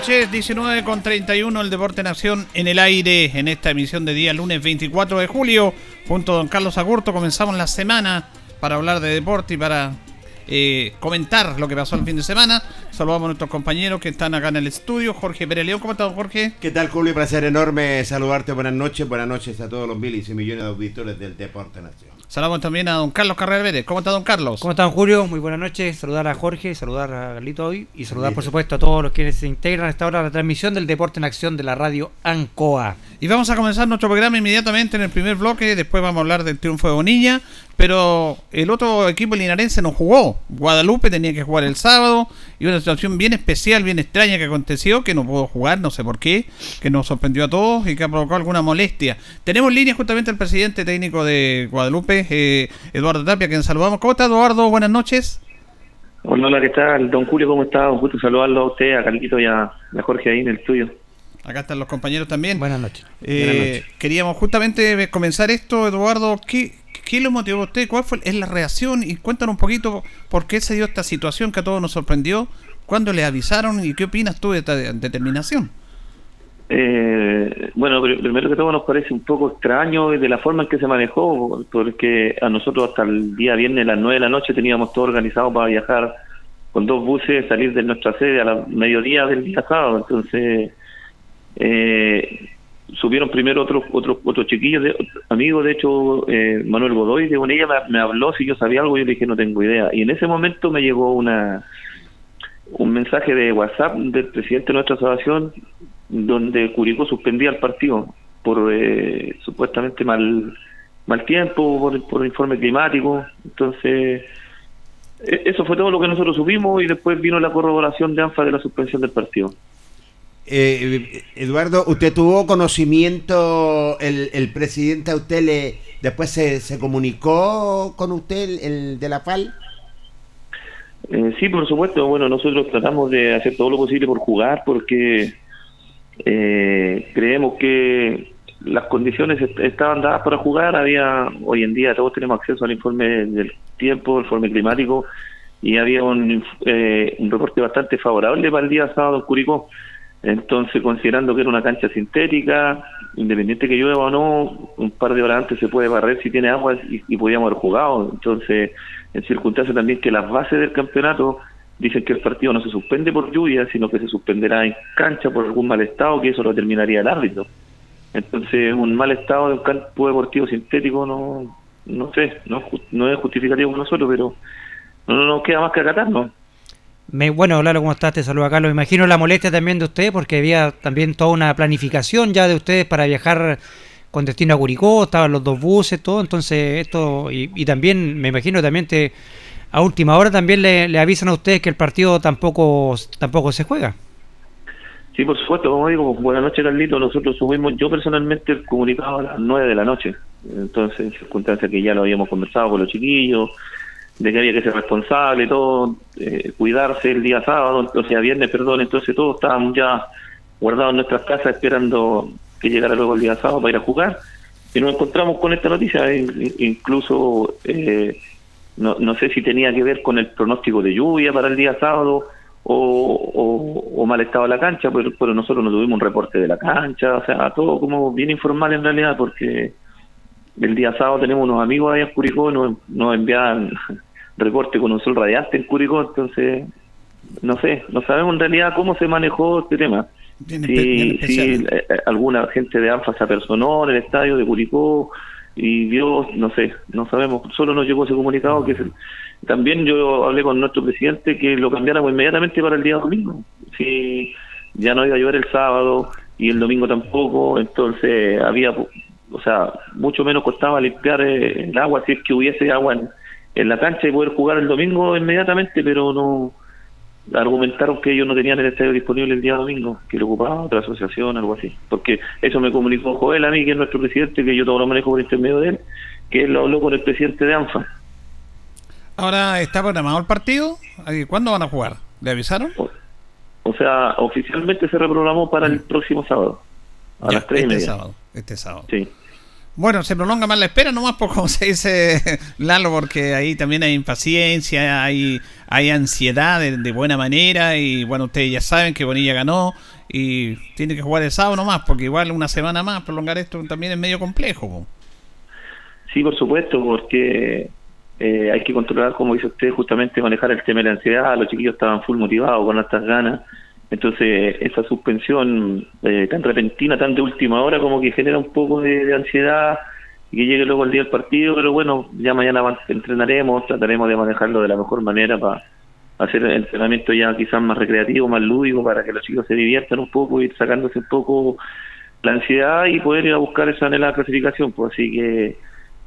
Noches, 19 con 31, el Deporte Nación en el aire en esta emisión de día lunes 24 de julio. Junto a don Carlos Agurto comenzamos la semana para hablar de deporte y para eh, comentar lo que pasó el fin de semana. Saludamos a nuestros compañeros que están acá en el estudio. Jorge Pérez León, ¿cómo estás, Jorge? ¿Qué tal, Julio? Placer enorme saludarte. Buenas noches. Buenas noches a todos los miles y millones de auditores del Deporte Nación. Saludamos también a don Carlos Carrera Vélez. ¿Cómo está don Carlos? ¿Cómo está don Julio? Muy buenas noches. Saludar a Jorge, saludar a Galito hoy y saludar por supuesto a todos los que se integran a esta hora a la transmisión del Deporte en Acción de la radio ANCOA. Y vamos a comenzar nuestro programa inmediatamente en el primer bloque. Después vamos a hablar del triunfo de Bonilla. Pero el otro equipo linarense no jugó. Guadalupe tenía que jugar el sábado. Y una situación bien especial, bien extraña que aconteció, que no pudo jugar, no sé por qué, que nos sorprendió a todos y que ha provocado alguna molestia. Tenemos línea justamente al presidente técnico de Guadalupe, eh, Eduardo Tapia, quien saludamos. ¿Cómo está Eduardo? Buenas noches. Hola, hola, ¿qué tal? Don Julio, ¿cómo está? Un gusto saludarlo a usted, a Carlito y a, Jorge ahí en el estudio. Acá están los compañeros también. Buenas noches. Eh, Buenas noches. Queríamos justamente comenzar esto, Eduardo. ¿Qué, ¿Qué lo motivó a usted? ¿Cuál fue es la reacción? Y cuéntanos un poquito por qué se dio esta situación que a todos nos sorprendió. ¿Cuándo le avisaron y qué opinas tú de esta determinación? Eh, bueno, primero que todo nos parece un poco extraño de la forma en que se manejó, porque a nosotros hasta el día viernes a las 9 de la noche teníamos todo organizado para viajar con dos buses, salir de nuestra sede a la mediodía del día sábado. Entonces, eh, subieron primero otros otros otros chiquillos, amigos, de hecho, eh, Manuel Godoy de Bonilla me, me, habló si yo sabía algo, yo le dije no tengo idea. Y en ese momento me llegó una un mensaje de WhatsApp del presidente de nuestra asociación donde Curicó suspendía el partido por eh, supuestamente mal mal tiempo, por, por informe climático. Entonces, E- Eso fue todo lo que nosotros subimos y después vino la corroboración de ANFA de la suspensión del partido. Eh, Eduardo, ¿usted tuvo conocimiento, el, el presidente a usted le después se, se comunicó con usted, el, el de la FAL? Eh, sí, por supuesto. Bueno, nosotros tratamos de hacer todo lo posible por jugar porque eh, creemos que las condiciones est- estaban dadas para jugar. Había hoy en día todos tenemos acceso al informe del tiempo, el informe climático y había un, eh, un reporte bastante favorable para el día sábado en Curicó. Entonces, considerando que era una cancha sintética, independiente que llueva o no, un par de horas antes se puede barrer si tiene agua y podíamos haber jugado. Entonces, en circunstancias también que las bases del campeonato dicen que el partido no se suspende por lluvia, sino que se suspenderá en cancha por algún mal estado, que eso lo terminaría el árbitro. Entonces, un mal estado de un campo deportivo sintético no no sé, no, no es justificativo con nosotros, pero no, no nos queda más que acatarnos. Me, bueno, Lalo, ¿cómo estás? Te saluda Carlos. Me imagino la molestia también de ustedes porque había también toda una planificación ya de ustedes para viajar con destino a Curicó, estaban los dos buses, todo, entonces esto, y, y también me imagino también te, a última hora también le, avisan a ustedes que el partido tampoco, tampoco se juega. Sí, por supuesto, como digo, buenas noches, Carlito. Nosotros subimos, yo personalmente, el comunicado a las 9 de la noche. Entonces, en circunstancias que ya lo habíamos conversado con los chiquillos, de que había que ser responsable, todo, eh, cuidarse el día sábado, o sea, viernes, perdón. Entonces, todos estábamos ya guardados en nuestras casas esperando que llegara luego el día sábado para ir a jugar. Y nos encontramos con esta noticia, in- incluso. Eh, no, no sé si tenía que ver con el pronóstico de lluvia para el día sábado o, o, mal estado de la cancha, pero, pero nosotros no tuvimos un reporte de la cancha, o sea, todo como bien informal en realidad, porque el día sábado tenemos unos amigos allá en Curicó, nos, nos envían reporte con un sol radiante en Curicó, entonces, no sé, no sabemos en realidad cómo se manejó este tema. Bien Si, si especial. eh, eh, alguna gente de ANFA se apersonó en el estadio de Curicó y vio, no sé, no sabemos, solo nos llegó ese comunicado que se- también yo hablé con nuestro presidente que lo cambiáramos inmediatamente para el día domingo. Si ya no iba a llover el sábado y el domingo tampoco, entonces había, o sea, mucho menos costaba limpiar eh, el agua si es que hubiese agua en, en la cancha y poder jugar el domingo inmediatamente, pero no argumentaron que ellos no tenían el estadio disponible el día domingo, que lo ocupaba otra asociación, algo así. Porque eso me comunicó Joel a mí, que es nuestro presidente, que yo todo lo manejo por intermedio de él, que él lo habló con el presidente de ANFA. Ahora está programado el partido. ¿Cuándo van a jugar? ¿Le avisaron? O, o sea, oficialmente se reprogramó para el próximo sábado, a Ya, las tres y este media. sábado. Este sábado. Sí. Bueno, se prolonga más la espera nomás por como se dice Lalo, porque ahí también hay impaciencia, hay, hay ansiedad de, buena manera y bueno, ustedes ya saben que Bonilla ganó y tiene que jugar el sábado nomás, porque igual una semana más prolongar esto también es medio complejo. Sí, por supuesto, porque eh, hay que controlar, como dice usted, justamente manejar el tema de la ansiedad. Los chiquillos estaban full motivados, con estas ganas. Entonces, esa suspensión eh, tan repentina, tan de última hora, como que genera un poco de, ansiedad y que llegue luego el día del partido. Pero bueno, ya mañana entrenaremos, trataremos de manejarlo de la mejor manera para hacer el entrenamiento ya quizás más recreativo, más lúdico, para que los chicos se diviertan un poco, ir sacándose un poco la ansiedad y poder ir a buscar esa anhelada clasificación. Pues así que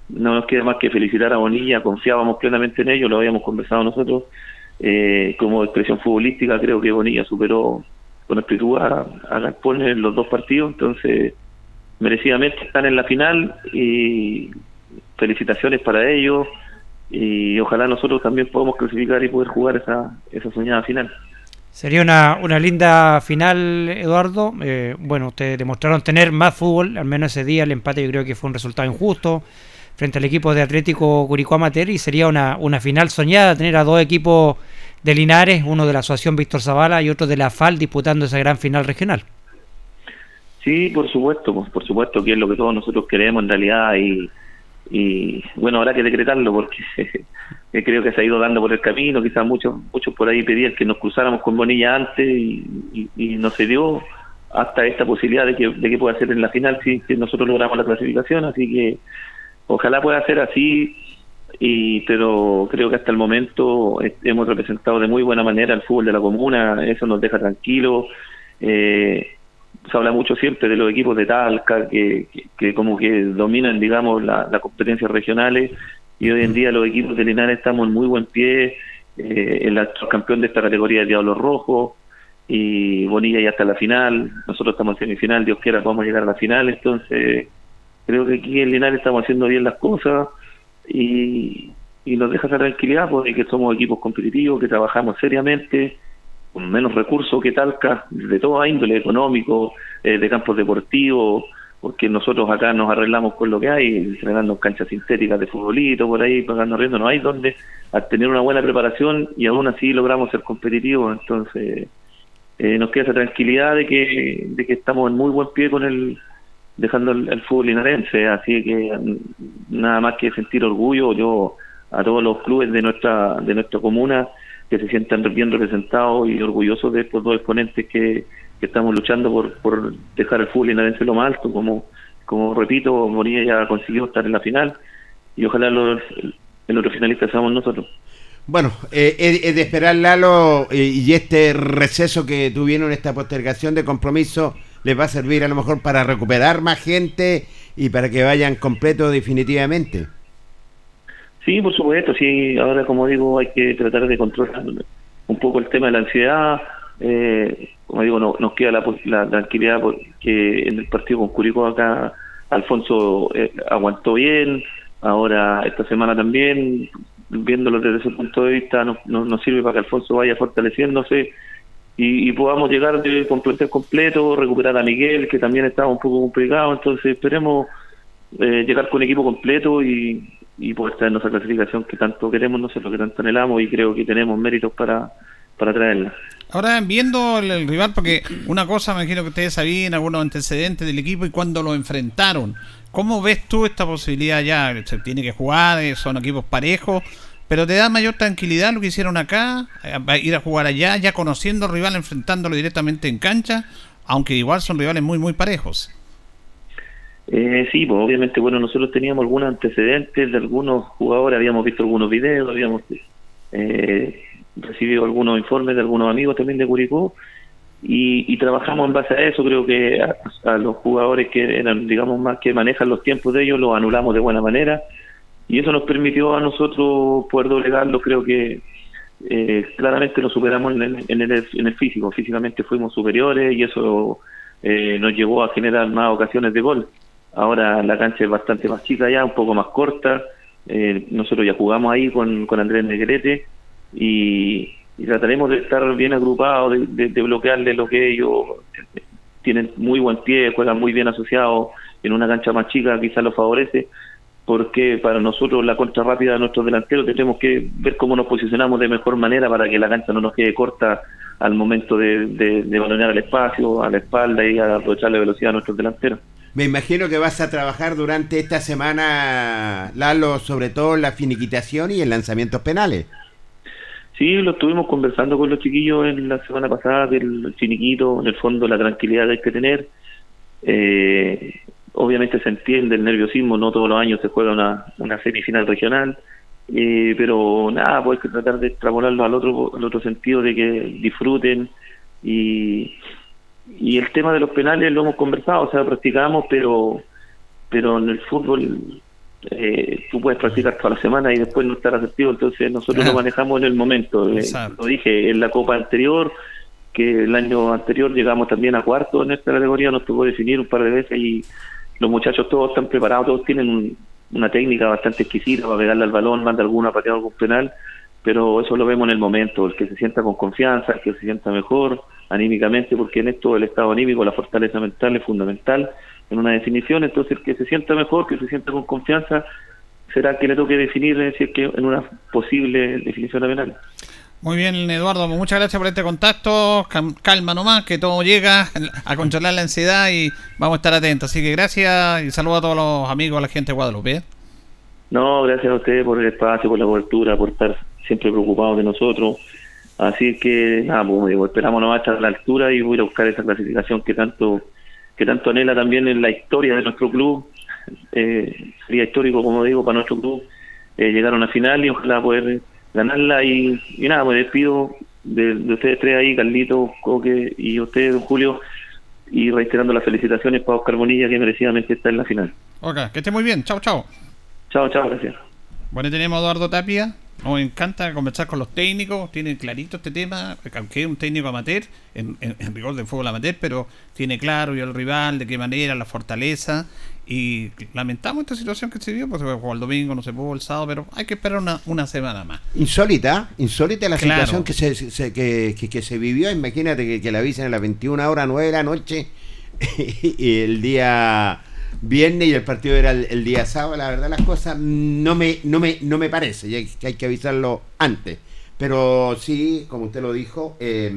no nos queda más que felicitar a Bonilla, confiábamos plenamente en ello, lo habíamos conversado nosotros. Eh, como expresión futbolística, creo que Bonilla superó con amplitud a, a Galpón en los dos partidos, entonces merecidamente están en la final y felicitaciones para ellos y ojalá nosotros también podamos clasificar y poder jugar esa, esa soñada final. Sería una, una linda final, Eduardo. Eh, bueno, ustedes demostraron tener más fútbol, al menos ese día el empate yo creo que fue un resultado injusto frente al equipo de Atlético Curicó Amateur y sería una, una final soñada tener a dos equipos de Linares, uno de la Asociación Víctor Zavala y otro de la FAL disputando esa gran final regional. Sí, por supuesto, pues, por supuesto que es lo que todos nosotros queremos en realidad y, y bueno, habrá que decretarlo porque creo que se ha ido dando por el camino, quizás muchos muchos por ahí pedían que nos cruzáramos con Bonilla antes y, no se dio hasta esta posibilidad de que, de que pueda ser en la final si nosotros logramos la clasificación, así que ojalá pueda ser así y pero creo que hasta el momento hemos representado de muy buena manera el fútbol de la comuna, eso nos deja tranquilos. Eh, se habla mucho siempre de los equipos de Talca que, que, que como que dominan, digamos, las la competencias regionales y hoy en día los equipos de Linares estamos en muy buen pie eh, el actual campeón de esta categoría de Diablo Rojo, y Bonilla ya está en la final, nosotros estamos en semifinal, Dios quiera podamos llegar a la final, entonces creo que aquí en Linares estamos haciendo bien las cosas y, y nos deja esa tranquilidad porque que somos equipos competitivos, que trabajamos seriamente, con menos recursos que Talca, de toda índole, económico, eh, de campos deportivos, porque nosotros acá nos arreglamos con lo que hay, entrenando canchas sintéticas de futbolito, por ahí, pagando riendo, no hay donde, al tener una buena preparación y aún así logramos ser competitivos, entonces eh, nos queda esa tranquilidad de que, de que estamos en muy buen pie con el dejando el, fútbol linarense, así que mm, nada más que sentir orgullo yo a todos los clubes de nuestra de nuestra comuna que se sientan bien representados y orgullosos de estos dos exponentes que, estamos luchando por, por dejar el fútbol linarense lo más alto, como como repito, Moría ya consiguió estar en la final y ojalá los, el otro finalista seamos nosotros. Bueno, eh, de esperar, Lalo, eh, y este receso que tuvieron, esta postergación de compromiso, les va a servir a lo mejor para recuperar más gente y para que vayan completo definitivamente. Sí, por supuesto, sí, ahora como digo, hay que tratar de controlar un poco el tema de la ansiedad. Eh, como digo, no, nos queda la, la, tranquilidad porque en el partido con Curicó acá Alfonso aguantó bien, ahora esta semana también viéndolo desde ese punto de vista, nos no, sirve para que Alfonso vaya fortaleciéndose y, podamos llegar de completo completo, recuperar a Miguel, que también estaba un poco complicado, entonces esperemos eh, llegar con equipo completo y, y poder traernos a clasificación que tanto queremos nosotros, que tanto anhelamos y creo que tenemos méritos para, para traerla. Ahora, viendo el, rival, porque una cosa me imagino que ustedes sabían, algunos antecedentes del equipo y cuando lo enfrentaron, ¿Cómo ves tú esta posibilidad ya? Se tiene que jugar, son equipos parejos, pero te da mayor tranquilidad lo que hicieron acá, eh, ir a jugar allá, ya conociendo al rival, enfrentándolo directamente en cancha, aunque igual son rivales muy, muy parejos. Eh, sí, pues obviamente, bueno, nosotros teníamos algunos antecedentes de algunos jugadores, habíamos visto algunos videos, habíamos eh, recibido algunos informes de algunos amigos también de Curicó, y, trabajamos en base a eso. Creo que a, los jugadores que eran, digamos, más que manejan los tiempos de ellos, los anulamos de buena manera y eso nos permitió a nosotros poder doblegarlo. Creo que eh, claramente lo superamos en el, en, el, en el físico. Físicamente fuimos superiores y eso eh, nos llevó a generar más ocasiones de gol. Ahora la cancha es bastante más chica ya, un poco más corta. Eh, nosotros ya jugamos ahí con, con Andrés Negrete y, trataremos de estar bien agrupados, de, bloquearle lo que ellos tienen muy buen pie, juegan muy bien asociados en una cancha más chica, quizás los favorece, porque para nosotros la contra rápida de nuestros delanteros tenemos que ver cómo nos posicionamos de mejor manera para que la cancha no nos quede corta al momento de, de, de el espacio, a la espalda y aprovechar la velocidad de nuestros delanteros. Me imagino que vas a trabajar durante esta semana, Lalo, sobre todo en la finiquitación y en lanzamientos penales. Sí, lo estuvimos conversando con los chiquillos en la semana pasada del finiquito, en el fondo la tranquilidad que hay que tener. Eh, obviamente se entiende el nerviosismo, no todos los años se juega una, una semifinal regional, eh, pero nada, pues tratar de extrapolarlo al otro, al otro sentido de que disfruten y, y el tema de los penales lo hemos conversado, o sea, practicamos, pero pero en el fútbol eh, tú puedes practicar toda la semana y después no estar asertivo, entonces nosotros lo manejamos en el momento. Eh, lo dije en la Copa anterior, que el año anterior llegamos también a cuarto en esta categoría, nos tocó definir un par de veces y los muchachos todos están preparados, todos tienen una técnica bastante exquisita para pegarle al balón, manda alguna pateada algún penal, pero eso lo vemos en el momento, el que se sienta con confianza, el que se sienta mejor anímicamente, porque en esto el estado anímico, la fortaleza mental es fundamental en una definición, entonces el que se sienta mejor, que se sienta con confianza, será que le toque definir decir, que en una posible definición penal. Muy bien, Eduardo, muchas gracias por este contacto. Calma nomás, que todo llega a controlar la ansiedad y vamos a estar atentos. Así que gracias y saludo a todos los amigos, a la gente de Guadalupe. ¿eh? No, gracias a ustedes por el espacio, por la cobertura, por estar siempre preocupados de nosotros. Así que, nada, pues, esperamos nomás estar a la altura y voy a buscar esa clasificación que tanto que tanto anhela también en la historia de nuestro club. Eh, sería histórico, como digo, para nuestro club eh, llegar a una final y ojalá poder ganarla. Y, nada, me despido de, ustedes tres ahí, Carlito, Coque y usted, don Julio, y reiterando las felicitaciones para Oscar Bonilla, que merecidamente está en la final. Ok, que esté muy bien. Chao, chao. Chao, chao, gracias. Bueno, tenemos a Eduardo Tapia, Nos encanta conversar con los técnicos, tienen clarito este tema, aunque es un técnico amateur, en, en, en rigor del fútbol amateur, pero tiene claro y el rival, de qué manera, la fortaleza. Y lamentamos esta situación que se dio, porque se jugó el domingo, no se pudo el sábado, pero hay que esperar una, una semana más. Insólita, insólita la Claro. situación que se, se- que, que- que se vivió. Imagínate que, que la avisen a las 21 horas, 9 de la noche, y el día viernes y el partido era el, el día sábado. La verdad, las cosas no me, no me, no me parece, y hay, que hay que avisarlo antes. Pero sí, como usted lo dijo, eh,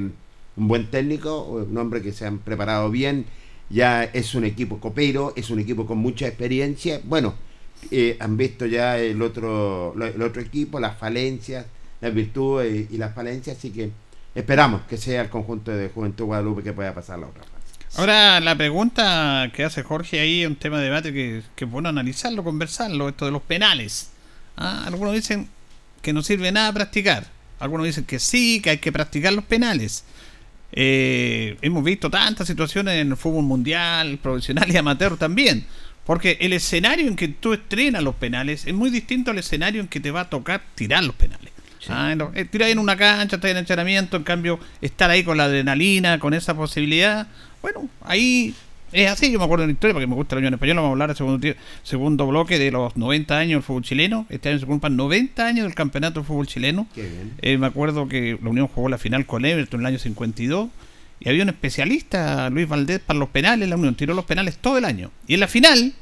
un buen técnico, un hombre que se han preparado bien. Ya es un equipo copero, es un equipo con mucha experiencia. Bueno, eh, han visto ya el otro, el otro equipo, las falencias, las virtudes y, y las falencias, así que esperamos que sea el conjunto de Juventud Guadalupe que pueda pasar la otra fase. Ahora, la pregunta que hace Jorge ahí es un tema de debate que, que es bueno analizarlo, conversarlo, esto de los penales. Ah, algunos dicen que no sirve nada practicar. Algunos dicen que sí, que hay que practicar los penales. Eh, hemos visto tantas situaciones en el fútbol mundial, profesional y amateur también. Porque el escenario en que tú estrenas los penales es muy distinto al escenario en que te va a tocar tirar los penales. Ah, no, eh, tirar en una cancha, estar en entrenamiento, en cambio, estar ahí con la adrenalina, con esa posibilidad. Bueno, ahí es así. Yo me acuerdo de una historia porque me gusta la Unión Española. Vamos a hablar del segundo, bloque de los 90 años del fútbol chileno. Este año se cumplen 90 años del campeonato del fútbol chileno. Eh, me acuerdo que la Unión jugó la final con Everton en el año 52 y había un especialista, Luis Valdés, para los penales. La Unión tiró los penales todo el año. Y en la final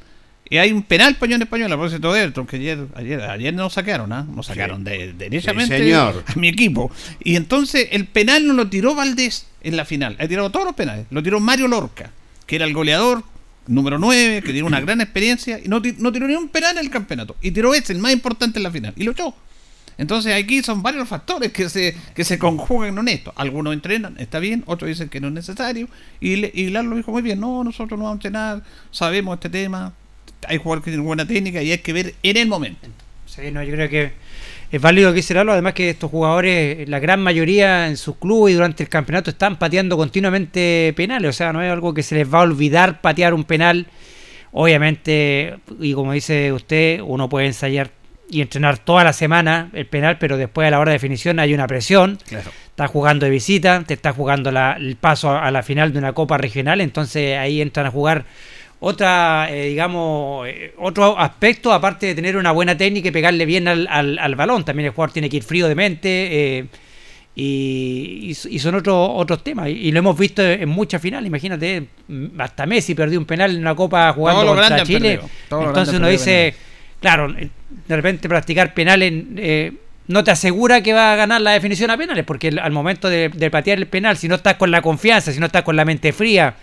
eh, hay un penal para Unión Española, a propósito de Everton, que ayer, ayer, ayer nos sacaron, ¿ah? Nos sacaron de, derechamente Sí, a mi equipo. Y entonces el penal no lo tiró Valdés en la final. Ha tirado todos los penales. Lo tiró Mario Lorca, que era el goleador número 9, que tiene una gran experiencia. Y no, no tiró ni un penal en el campeonato. Y tiró ese, el más importante en la final. Y lo echó. Entonces aquí son varios factores que se, que se conjugan en esto. Algunos entrenan, está bien, otros dicen que no es necesario. Y, le- y Lalo dijo muy bien, no, nosotros no vamos a entrenar, sabemos este tema, hay jugadores que tienen buena técnica y hay que ver en el momento. Sí, no, yo creo que es válido que Lalo, además que estos jugadores, la gran mayoría en sus clubes y durante el campeonato están pateando continuamente penales, o sea, no es algo que se les va a olvidar patear un penal. Obviamente, y como dice usted, uno puede ensayar y entrenar toda la semana el penal, pero después a la hora de definición hay una presión. Claro. Estás jugando de visita, te estás jugando la- el paso a, a la final de una copa regional, entonces ahí entran a jugar otra, eh, digamos, eh, otro aspecto, aparte de tener una buena técnica y pegarle bien al, al- al balón. También el jugador tiene que ir frío de mente eh, y, son otros otros temas. Y, y lo hemos visto en muchas finales. Imagínate, mm, hasta Messi perdió un penal en una copa jugando contra Chile. Entonces uno dice, claro, eh, de repente practicar penales no te asegura que va a ganar la definición a penales, porque al momento de, de patear el penal, si no estás con la confianza, si no estás con la mente fría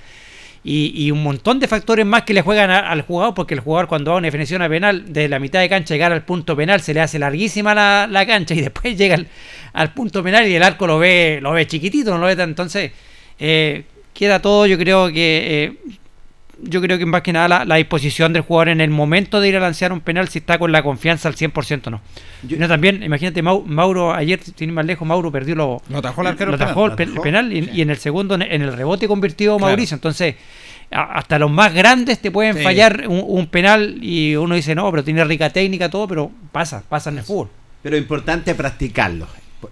y, y un montón de factores más que le juegan al jugador, porque el jugador cuando va a una definición a penal, de la mitad de cancha llegar al punto penal, se le hace larguísima la, la cancha y después llega al, al punto penal y el arco lo ve, lo ve chiquitito, no lo ve tan. Entonces, eh, queda todo, yo creo que. eh, yo creo que más que nada la, la disposición del jugador en el momento de ir a lanzar un penal, si está con la confianza al 100% o no. Yo- no, también, imagínate, Mau- Mauro, ayer, sin ir más lejos, Mauro perdió lo, Lo atajó el arquero lo el atajó penal. el penal y, sí. y en el segundo, en en el rebote convirtió Claro. Mauricio. Entonces, a- hasta los más grandes te pueden Sí. fallar un, un penal y uno dice, no, pero tiene rica técnica, todo, pero pasa, pasa en el fútbol. Pero importante practicarlo.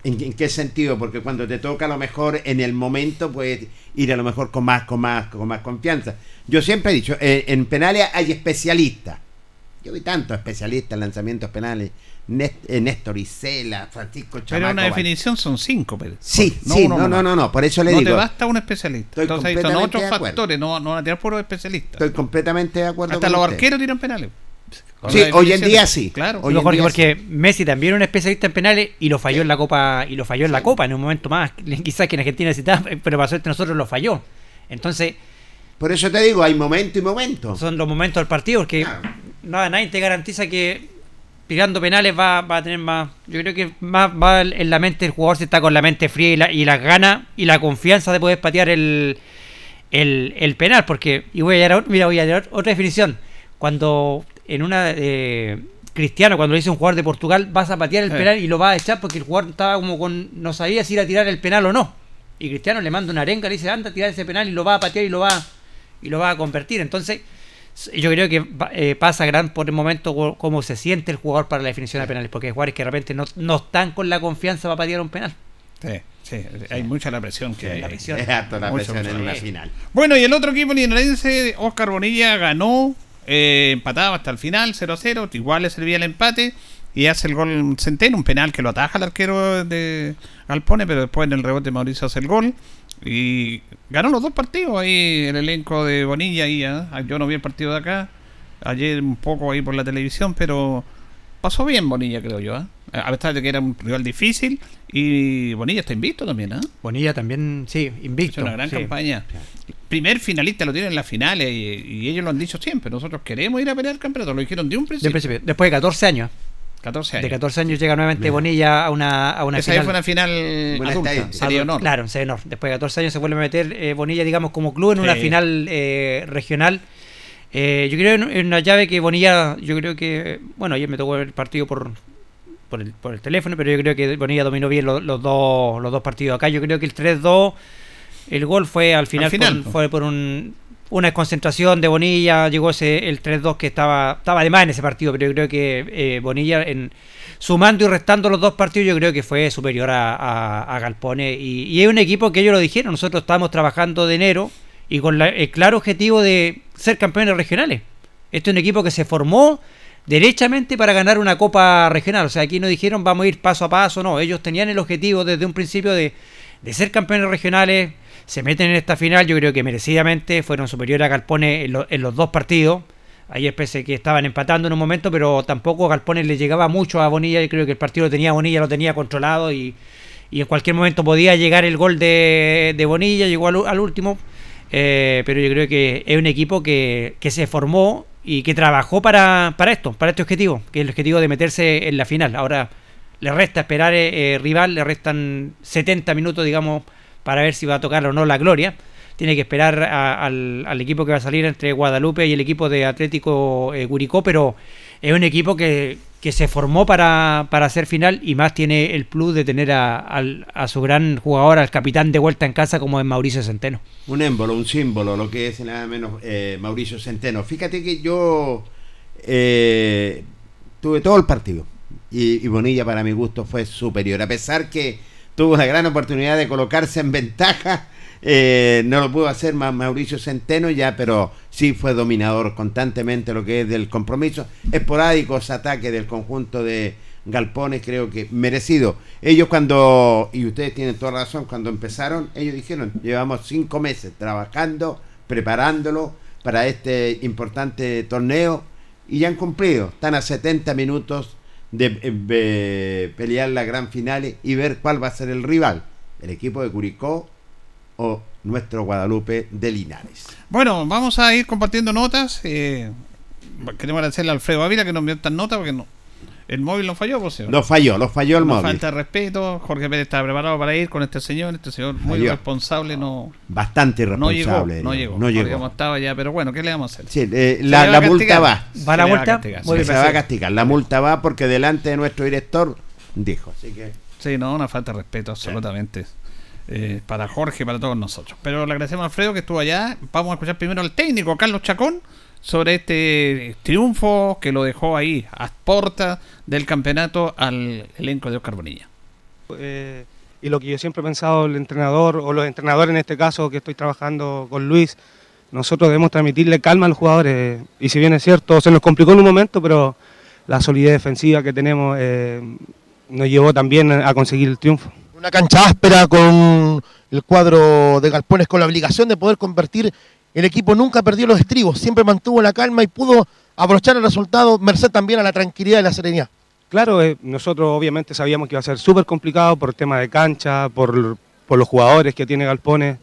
¿En, en qué sentido? Porque cuando te toca a lo mejor en el momento puedes ir a lo mejor con más, con más, con más confianza. Yo siempre he dicho, eh, en penales hay especialistas. Yo vi tantos especialistas en lanzamientos penales. Nést- eh, Néstor Isela, Francisco Pero Chamaco. una Val- definición son cinco. Pero, Sí, no sí, uno no, no, no, no, por eso le no digo. te basta un especialista. Entonces son otros factores, no, no van a tirar puros especialistas. Estoy completamente de acuerdo Hasta con los usted. arqueros tiran penales. Con Sí, hoy en día sí. Claro. Hoy Jorge, día porque Messi también era un especialista en penales y lo falló en la copa y lo falló en la copa en un momento más quizás que en Argentina necesitaba pero para suerte nosotros lo falló entonces Por eso te digo, hay momento y momento. son los momentos del partido porque nada nadie te garantiza que tirando penales va, va a tener más yo creo que más va en la mente del jugador si está con la mente fría y, la, y las ganas y la confianza de poder patear el, el, el penal porque y voy a llegar a, mira voy a llegar a otra definición cuando en una eh, Cristiano cuando le dice a un jugador de Portugal vas a patear el Eh. penal y lo vas a echar porque el jugador estaba como con no sabía si ir a tirar el penal o no y Cristiano le manda una arenga le dice anda a tirar ese penal y lo va a patear y lo va y lo va a convertir entonces yo creo que eh, pasa gran por el momento cómo se siente el jugador para la definición de penales, porque hay jugadores que de repente no, no están con la confianza para patear un penal. Sí, sí, hay mucha la presión que hay. La presión. Es harto la presión en una final. Bueno, y el otro equipo linarense, Oscar Bonilla, ganó, eh, empataba hasta el final, 0 a 0, igual le servía el empate y hace el gol Centeno, un penal que lo ataja el arquero de Galpone, pero después en el rebote Mauricio hace el gol. Y ganó los dos partidos ahí el elenco de Bonilla. Ahí, ¿eh? Yo no vi el partido de acá. Ayer un poco ahí por la televisión, pero pasó bien Bonilla, creo yo. ¿eh? A pesar de que era un rival difícil. Y Bonilla está invicto también. ¿eh? Bonilla también, sí, invicto. Es una gran campaña. Primer finalista lo tienen en las finales y, ellos lo han dicho siempre. Nosotros queremos ir a pelear el campeonato. Lo dijeron de un principio. Después de 14 años. 14 años. De 14 años llega nuevamente Bonilla a una, a una Esa final. fue una final adulta, sería honor. Claro, sería honor. Después de 14 años se vuelve a meter eh, Bonilla, digamos, como club en una final eh, regional. Eh, yo creo en, una llave que Bonilla, yo creo que, bueno, ayer me tocó el partido por, por, el, por el teléfono, pero yo creo que Bonilla dominó bien los, dos, los dos partidos acá. Yo creo que el 3-2, el gol fue al final, fue por un una desconcentración de Bonilla, llegó ese el 3-2 que estaba, estaba de más en ese partido, pero yo creo que eh, Bonilla, en, sumando y restando los dos partidos, yo creo que fue superior a, a, Galpone. Y, es un equipo que ellos lo dijeron, nosotros estábamos trabajando de enero y con el claro objetivo de ser campeones regionales. Este es un equipo que se formó derechamente para ganar una copa regional. O sea, aquí no dijeron vamos a ir paso a paso, no, ellos tenían el objetivo desde un principio de, de ser campeones regionales se meten en esta final, yo creo que merecidamente fueron superiores a Galpone en, los dos partidos. Ayer pese que estaban empatando en un momento, pero tampoco Galpone le llegaba mucho a Bonilla. Yo creo que el partido lo tenía Bonilla, lo tenía controlado y, en cualquier momento podía llegar el gol de, Bonilla, llegó al, último. Eh, pero yo creo que es un equipo que, se formó y que trabajó para, para, esto, para este objetivo, que es el objetivo de meterse en la final. Ahora le resta esperar eh, eh, rival, le restan 70 minutos, digamos, para ver si va a tocar o no la gloria. Tiene que esperar al, equipo que va a salir entre Guadalupe y el equipo de Atlético eh, pero es un equipo que, se formó para, para hacer final y más tiene el plus de tener a, su gran jugador, al capitán de vuelta en casa como es Mauricio Centeno. Un émbolo, un símbolo, lo que es nada menos eh, Mauricio Centeno. Fíjate que yo eh, tuve todo el partido y, Bonilla para mi gusto fue superior, a pesar que tuvo la gran oportunidad de colocarse en ventaja. Eh, no lo pudo hacer Mauricio Centeno ya, pero sí fue dominador constantemente lo que es del compromiso. Esporádicos ataques del conjunto de Galpones, creo que merecido. Ellos cuando, y ustedes tienen toda razón, cuando empezaron, ellos dijeron, llevamos cinco meses trabajando, preparándolo para este importante torneo y ya han cumplido. Están a 70 minutos de, pelear la gran final y ver cuál va a ser el rival, el equipo de Curicó o nuestro Guadalupe de Linares. Bueno, vamos a ir compartiendo notas. Eh, queremos agradecerle a Alfredo Ávila que nos envió estas notas porque no, el móvil no falló, por No falló, no falló el móvil. Falta de respeto. Jorge Pérez estaba preparado para ir con este señor. Este señor muy responsable. no Bastante irresponsable. No llegó. No llegó. estaba ya, pero bueno, ¿qué le vamos a hacer? Sí, eh, la, multa va. ¿Va la multa? se va a castigar. La multa va porque delante de nuestro director dijo. Así que. Sí, no, una falta de respeto, absolutamente. Eh, para Jorge para todos nosotros. Pero le agradecemos a Alfredo que estuvo allá. Vamos a escuchar primero al técnico, Carlos Chacón sobre este triunfo que lo dejó ahí a puerta del campeonato al elenco de Oscar Bonilla. Eh, y lo que yo siempre he pensado, el entrenador o los entrenadores en este caso que estoy trabajando con Luis, nosotros debemos transmitirle calma a los jugadores. Y si bien es cierto, se nos complicó en un momento, pero la solidez defensiva que tenemos eh, nos llevó también a conseguir el triunfo. Una cancha áspera con el cuadro de Galpones con la obligación de poder convertir el equipo nunca perdió los estribos, siempre mantuvo la calma y pudo abrochar el resultado, merced también a la tranquilidad y la serenidad. Claro, eh, nosotros obviamente sabíamos que iba a ser súper complicado por el tema de cancha, por, los jugadores que tiene Galpones,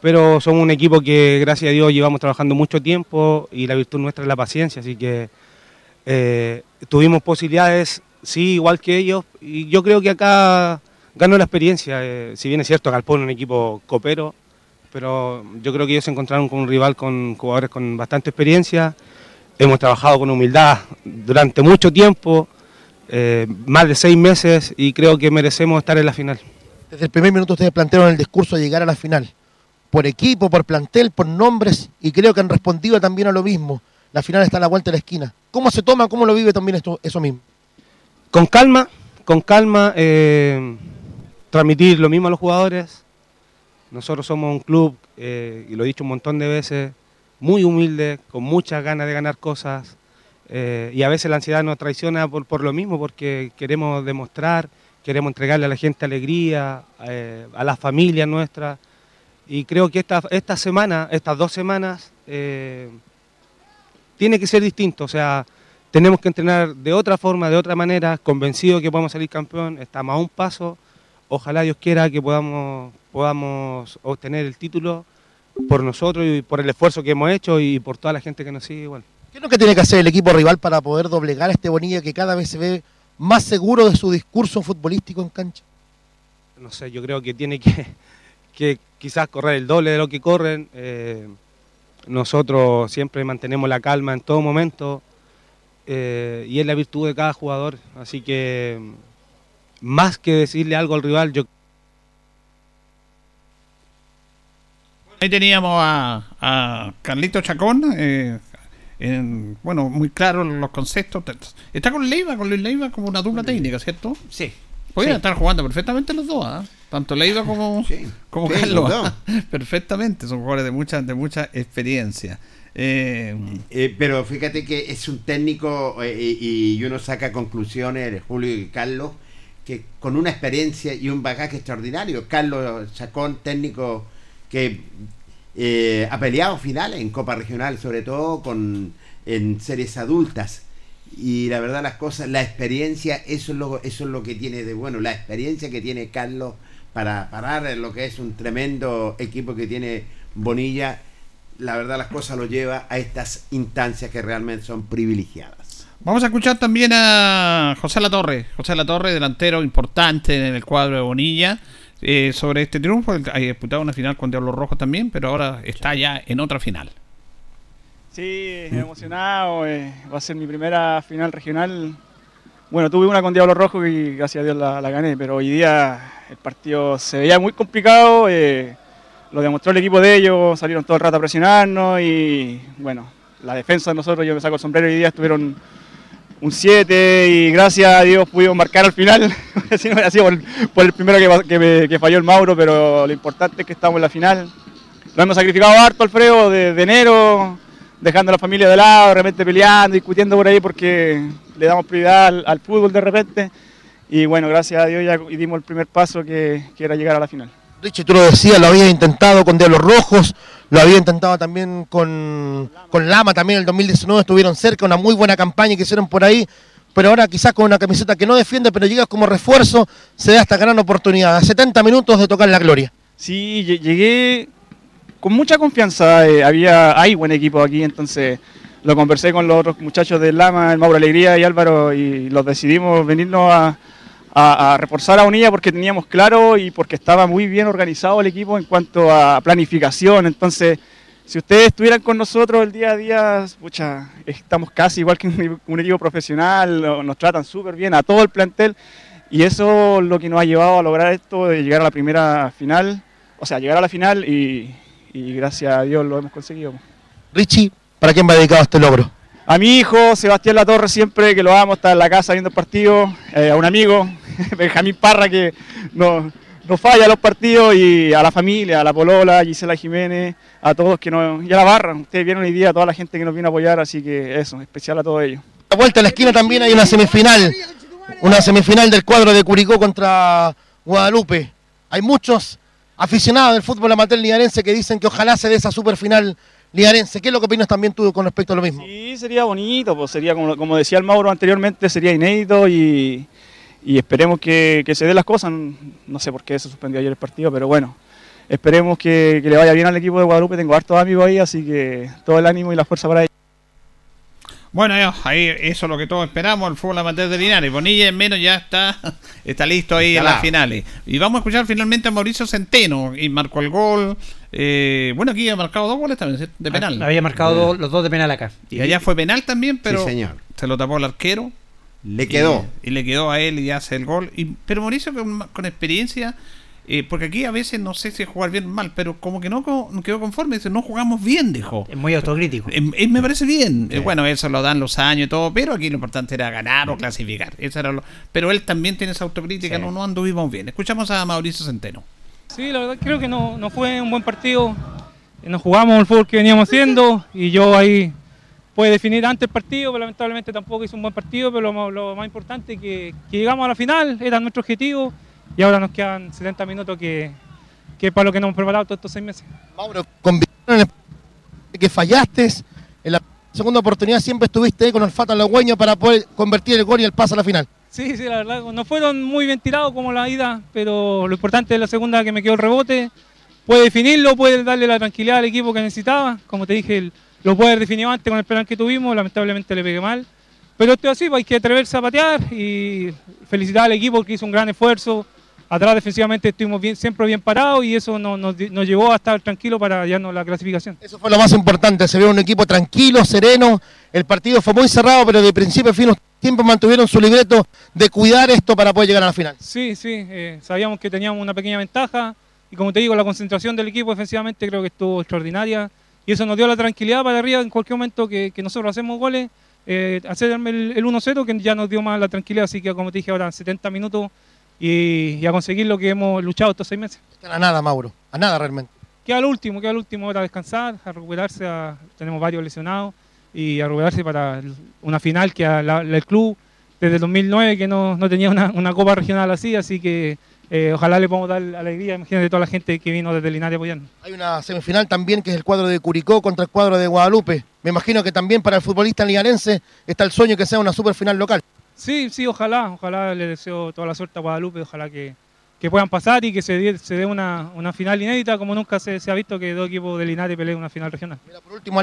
pero somos un equipo que gracias a Dios llevamos trabajando mucho tiempo y la virtud nuestra es la paciencia, así que eh, tuvimos posibilidades, sí, igual que ellos, y yo creo que acá ganó la experiencia, eh, si bien es cierto, Galpón es un equipo copero, pero yo creo que ellos se encontraron con un rival con jugadores con bastante experiencia. Hemos trabajado con humildad durante mucho tiempo, eh, más de seis meses, y creo que merecemos estar en la final. Desde el primer minuto ustedes plantearon el discurso de llegar a la final, por equipo, por plantel, por nombres, y creo que han respondido también a lo mismo. la final está a la vuelta de la esquina. ¿Cómo se toma, cómo lo vive también esto, eso mismo? Con calma, con calma, eh, transmitir lo mismo a los jugadores. Nosotros somos un club, eh, y lo he dicho un montón de veces, muy humilde, con muchas ganas de ganar cosas. eh, y a veces la ansiedad nos traiciona por, lo mismo, porque queremos demostrar, queremos entregarle a la gente alegría, eh, a las familias nuestras. Y creo que esta, esta semana, estas dos semanas, tiene que ser distinto. O sea, tenemos que entrenar de otra forma, de otra manera, convencido que podemos salir campeón, estamos a un paso. Ojalá Dios quiera que podamos, podamos obtener el título por nosotros y por el esfuerzo que hemos hecho y por toda la gente que nos sigue igual. ¿Qué es lo que tiene que hacer el equipo rival para poder doblegar a este Bonilla que cada vez se ve más seguro de su discurso futbolístico en cancha? No sé, yo creo que tiene que, que quizás correr el doble de lo que corren. eh, nosotros siempre mantenemos la calma en todo momento eh, y es la virtud de cada jugador. Así que más que decirle algo al rival, yo Ahí teníamos a, a Carlito Chacón. eh, en- bueno, muy claro los conceptos. Está con Leiva, con Luis Leiva como una dupla técnica, ¿cierto? Sí. Podrían Sí. estar jugando perfectamente los dos, ¿ah? Tanto Leiva como, Sí. como Sí, Carlos. perfectamente, son jugadores de mucha, de mucha experiencia. Eh, Eh, pero fíjate que es un técnico eh, y, y uno saca conclusiones Julio y Carlos que con una experiencia y un bagaje extraordinario. Carlos Chacón, técnico que eh, ha peleado finales en Copa Regional, sobre todo con en series adultas. Y la verdad las cosas, la experiencia, eso es lo, eso es lo que tiene de bueno, la experiencia que tiene Carlos para parar lo que es un tremendo equipo que tiene Bonilla la verdad las cosas lo lleva a estas instancias que realmente son privilegiadas. Vamos a escuchar también a José Latorre. José Latorre, delantero importante en el cuadro de Bonilla, eh, sobre este triunfo. Ha disputado una final con Diablos Rojos también, pero ahora está ya en otra final. Sí, emocionado. eh, va a ser mi primera final regional. Bueno, tuve una con Diablo Rojo y gracias a Dios la, gané, pero hoy día el partido se veía muy complicado. eh, lo demostró el equipo de ellos, salieron todo el rato a presionarnos y bueno, la defensa de nosotros, yo me saco el sombrero hoy día, estuvieron un 7 y gracias a Dios pudimos marcar al final. si no hubiera sido por, el primero que, que falló el Mauro, pero lo importante es que estamos en la final. Lo hemos sacrificado harto, Alfredo, de, de enero, dejando a la familia de lado, de repente peleando, discutiendo por ahí porque le damos prioridad al, al fútbol de repente. Y bueno, gracias a Dios ya dimos el primer paso que, que era llegar a la final. Richie, tú lo decías, lo había intentado con Diablos Rojos, lo había intentado también con, con Lama, también en el 2019 estuvieron cerca, una muy buena campaña que hicieron por ahí, pero ahora quizás con una camiseta que no defiende, pero llegas como refuerzo, se da esta gran oportunidad, a 70 minutos de tocar la gloria. Sí, lle- llegué con mucha confianza. eh, había, hay buen equipo aquí, entonces lo conversé con los otros muchachos del Lama, el Mauro Alegría y Álvaro, y los decidimos venirnos a, a, reforzar a Unilla porque teníamos claro y porque estaba muy bien organizado el equipo en cuanto a planificación. Entonces, si ustedes estuvieran con nosotros el día a día, pucha, estamos casi igual que un, equipo profesional, nos tratan súper bien a todo el plantel. Y eso es lo que nos ha llevado a lograr esto, de llegar a la primera final, o sea, llegar a la final y, y gracias a Dios lo hemos conseguido. Richie, ¿para quién va dedicado este logro? A mi hijo, Sebastián Latorre, siempre que lo amo, está en la casa viendo el partido, eh, a un amigo, Benjamín Parra, que no, no falla los partidos, y a la familia, a la Polola, a Gisela Jiménez, a todos que nos, y a la barra, ustedes vieron hoy día, a toda la gente que nos vino a apoyar, así que eso, especial a todos ellos. A vuelta a la esquina también hay una semifinal, una semifinal del cuadro de Curicó contra Guadalupe. Hay muchos aficionados del fútbol amateur ligarense que dicen que ojalá se dé esa superfinal ligarense. ¿Qué es lo que opinas también tú con respecto a lo mismo? Sí, sería bonito, pues sería como, como decía el Mauro anteriormente, sería inédito y, y esperemos que, que se den las cosas. No sé por qué se suspendió ayer el partido, pero bueno, esperemos que, que le vaya bien al equipo de Guadalupe. Tengo hartos amigos ahí, así que todo el ánimo y la fuerza para ellos. Bueno, ya, ahí eso es lo que todos esperamos, el fútbol amateur de Linares. Bonilla en menos ya está, está listo ahí en las finales. Y vamos a escuchar finalmente a Mauricio Centeno, y marcó el gol. Eh, bueno, aquí ha marcado dos goles también, ¿cierto? de penal. Había marcado dos- los dos de penal acá. Y allá fue penal también, pero Sí, señor. se lo tapó el arquero. Le quedó. Y, y le quedó a él y hace el gol. Y, pero Mauricio con, con experiencia eh, porque aquí a veces no sé si jugar bien o mal, pero como que no quedó conforme, dice, no jugamos bien, dijo. Es muy autocrítico. Eh, eh, me parece bien. Eh, bueno, eso lo dan los años y todo, pero aquí lo importante era ganar o clasificar. Eso era lo- pero él también tiene esa autocrítica, Sí. no, no anduvimos bien. Escuchamos a Mauricio Centeno. Sí, la verdad creo que no, no fue un buen partido. Eh, Nos jugamos el fútbol que veníamos haciendo y yo ahí pude definir antes el partido, pero lamentablemente tampoco hice un buen partido, pero lo, más importante es que, llegamos a la final, era nuestro objetivo y ahora nos quedan 70 minutos que, es para lo que nos hemos preparado todos estos seis meses. Mauro, en el que fallaste. En la segunda oportunidad siempre estuviste ahí con olfato al lagüeño para poder convertir el gol y el pase a la final. Sí, sí, la verdad, no fueron muy bien tirados como la ida, pero lo importante es la segunda que me quedó el rebote. Puede definirlo, puede darle la tranquilidad al equipo que necesitaba. Como te dije, lo puede haber definido antes con el penal que tuvimos, lamentablemente le pegué mal. Pero esto es así, pues, hay que atreverse a patear y felicitar al equipo que hizo un gran esfuerzo. Atrás defensivamente estuvimos bien, siempre bien parados y eso nos, nos, llevó a estar tranquilos para hallarnos la clasificación. Eso fue lo más importante. Se vio un equipo tranquilo, sereno. El partido fue muy cerrado, pero de principio a fin siempre mantuvieron su libreto de cuidar esto para poder llegar a la final. Sí, sí, eh, sabíamos que teníamos una pequeña ventaja y como te digo, la concentración del equipo defensivamente creo que estuvo extraordinaria y eso nos dio la tranquilidad para arriba en cualquier momento que, que nosotros hacemos goles, eh, hacerme el, el 1-0 que ya nos dio más la tranquilidad, así que como te dije ahora 70 minutos y, y a conseguir lo que hemos luchado estos seis meses. Están a nada, Mauro. A nada realmente. Queda el último, queda el último ahora a descansar, a recuperarse, a- tenemos varios lesionados y a recuperarse para una final que a la- la- el club desde el 2009 que no, no tenía una, una copa regional así, así que eh, ojalá le podamos dar alegría, imagínate toda la gente que vino desde Linares apoyando. Hay una semifinal también que es el cuadro de Curicó contra el cuadro de Guadalupe. Me imagino que también para el futbolista linarense está el sueño que sea una superfinal local. Sí, sí, ojalá, ojalá le deseo toda la suerte a Guadalupe, ojalá que, que puedan pasar y que se dé, se dé una, una final inédita como nunca se, se ha visto que dos equipos de Linares peleen una final regional. Mira, por último,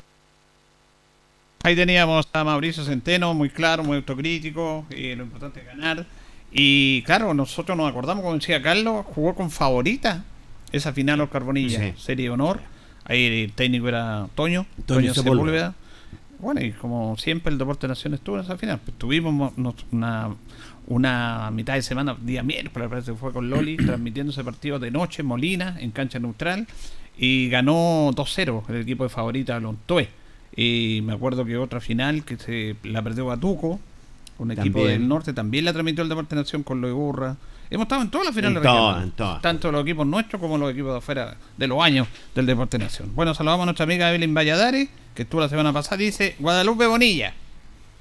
Ahí teníamos a Mauricio Centeno, muy claro, muy autocrítico, y lo importante es ganar. Y claro, nosotros nos acordamos, como decía Carlos, jugó con favorita esa final Oscar Bonilla, Sí. serie de honor. Ahí el técnico era Toño, Toño Toño, Sepúlveda. Bueno, y como siempre el Deporte Nación estuvo en esa final. Pues tuvimos una, una mitad de semana, día miércoles parece que fue con Loli, transmitiendo ese partido de noche Molina, en cancha neutral, y ganó 2-0 el equipo de favorita Lontoé. Y me acuerdo que otra final que se la perdió Batuco, un equipo del norte, también la transmitió el Deporte Nación con lo de Burra. Hemos estado en todas las finales regionales, tanto los equipos nuestros como los equipos de afuera de los años del Deporte Nación. Bueno, saludamos a nuestra amiga Evelyn Valladares, que estuvo la semana pasada, dice Guadalupe Bonilla,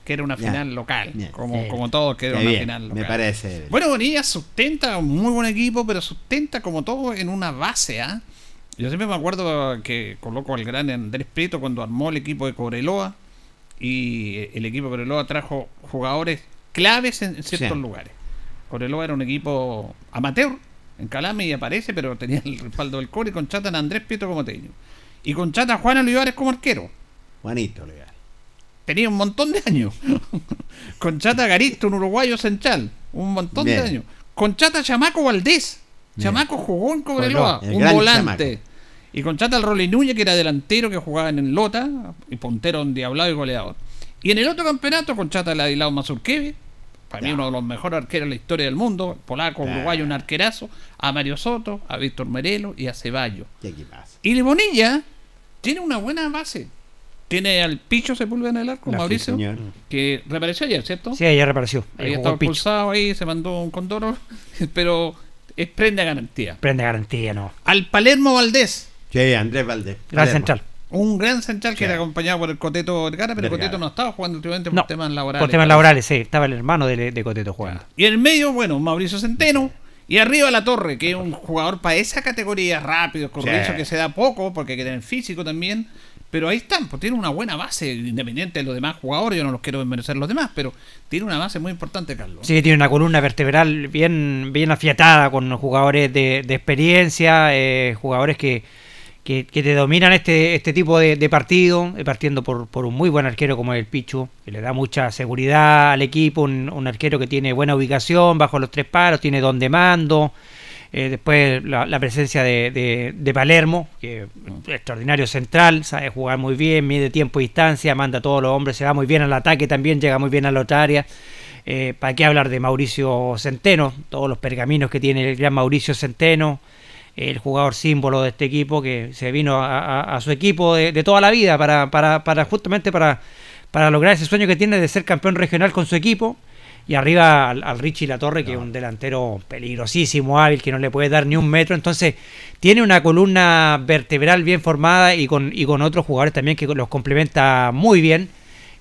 que era una final local, como, como todos, que era una bien, final local. me parece. Bueno, Bonilla sustenta un muy buen equipo, pero sustenta como todo en una base, ¿ah? Yo siempre me acuerdo que coloco al gran Andrés Prieto cuando armó el equipo de Cobreloa y el equipo de Cobreloa trajo jugadores claves en, en ciertos Sí. lugares. Cobreloa era un equipo amateur en Calame y aparece, pero tenía el respaldo del core y con Chata Andrés Prieto como técnico. Y con Chata Juan Olivares como arquero Juanito, legal. tenía un montón de años. con Chata Garisto, un uruguayo central, un montón Bien. de años. Con Chata Chamaco Valdés. Bien. Chamaco jugó en Cobreloa, Cobreloa, el un volante. Chamaco. Y con Chata el Rolly Núñez, que era delantero, que jugaba en Lota, y puntero endiablado y goleador. Y en el otro campeonato, con Chata el Adilao Mazurkevich, para mí uno de los mejores arqueros de la historia del mundo, polaco, uruguayo, un arquerazo, a Mario Soto, a Víctor Merelo y a Ceballos. Y Libonilla tiene una buena base. Tiene al Picho Sepúlveda en el arco, La- Mauricio, que reapareció ayer, ¿cierto? Sí, ayer reapareció. Ahí Picho. expulsado ahí, se mandó un condoro, pero es prenda garantía. Prende garantía, no. Al Palermo Valdés, Sí, Andrés Valdés. Gran Palermo. central. un gran central que era acompañado por el Coteto Vergara, pero el Vergara. Coteto no estaba jugando últimamente por No, temas laborales. Por temas laborales, sí. Estaba el hermano de, de Coteto jugando. Y en el medio, bueno, Mauricio Centeno. Y arriba la torre, que es un jugador para esa categoría rápido, corrizo, Sí. que se da poco, porque hay que tener físico también. Pero ahí están, pues tiene una buena base, independiente de los demás jugadores, yo no los quiero desmerecer los demás, pero tiene una base muy importante, Carlos. Sí, tiene una columna vertebral bien, bien afiatada con jugadores de, de experiencia, eh, jugadores que, que, que te dominan este, este tipo de, de partido, eh, partiendo por, por un muy buen arquero como el Pichu, que le da mucha seguridad al equipo, un, un arquero que tiene buena ubicación bajo los tres paros, tiene don de mando. Eh, después la, la presencia de, de- de Palermo, que es extraordinario central, sabe jugar muy bien, mide tiempo y distancia, manda a todos los hombres, se va muy bien al ataque también, llega muy bien a la otra área. Eh, ¿Para qué hablar de Mauricio Centeno? Todos los pergaminos que tiene el gran Mauricio Centeno, el jugador símbolo de este equipo que se vino a, su equipo de, toda la vida para, para, para justamente para, para lograr ese sueño que tiene de ser campeón regional con su equipo. Y arriba al, Richie La Torre, que es un delantero peligrosísimo, hábil, que no le puede dar ni un metro. Entonces, tiene una columna vertebral bien formada y con, y con otros jugadores también que los complementa muy bien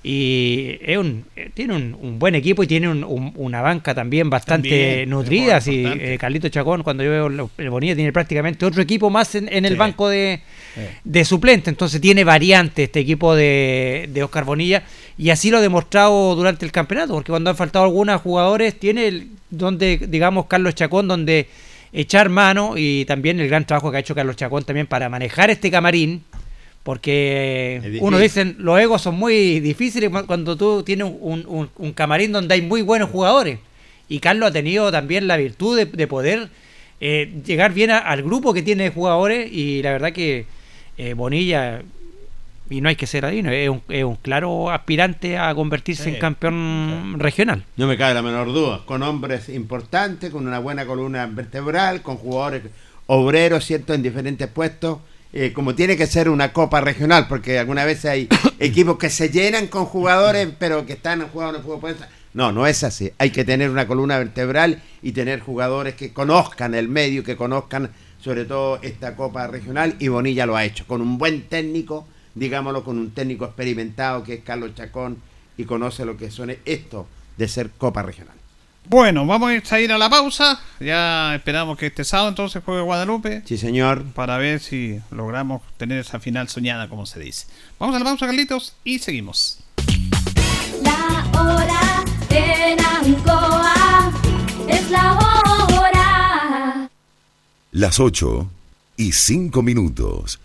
y es un, tiene un, buen equipo y tiene una banca también bastante nutrida. Eh, Carlito Chacón, cuando yo veo el Bonilla, tiene prácticamente otro equipo más en, el banco de, de, suplente. Entonces tiene variante este equipo de, de, Oscar Bonilla. Y así lo ha demostrado durante el campeonato, porque cuando han faltado algunos jugadores, tiene el, donde, digamos, Carlos Chacón, donde echar mano y también el gran trabajo que ha hecho Carlos Chacón también para manejar este camarín porque uno dice, los egos son muy difíciles cuando tú tienes un, camarín donde hay muy buenos jugadores. Y Carlos ha tenido también la virtud de, poder eh, llegar bien al grupo que tiene jugadores. Y la verdad que eh, Bonilla, y no hay que ser ahí, es, un, claro aspirante a convertirse en campeón regional. No me cabe la menor duda. Con hombres importantes, con una buena columna vertebral, con jugadores obreros, ¿cierto?, en diferentes puestos eh, como tiene que ser una copa regional, porque alguna veces hay equipos que se llenan con jugadores, pero que están jugando en el fútbol. No, no es así. Hay que tener una columna vertebral y tener jugadores que conozcan el medio, que conozcan sobre todo esta copa regional, y Bonilla lo ha hecho, con un buen técnico, digámoslo, con un técnico experimentado que es Carlos Chacón, y conoce lo que son esto de ser copa regional. Bueno, vamos a ir a la pausa. Ya esperamos que este sábado entonces juegue Guadalupe. Sí, señor. Para ver si logramos tener esa final soñada, como se dice. Vamos a la pausa, Carlitos, y seguimos. La hora en Ancoa es la hora. Las 8 y 5 minutos.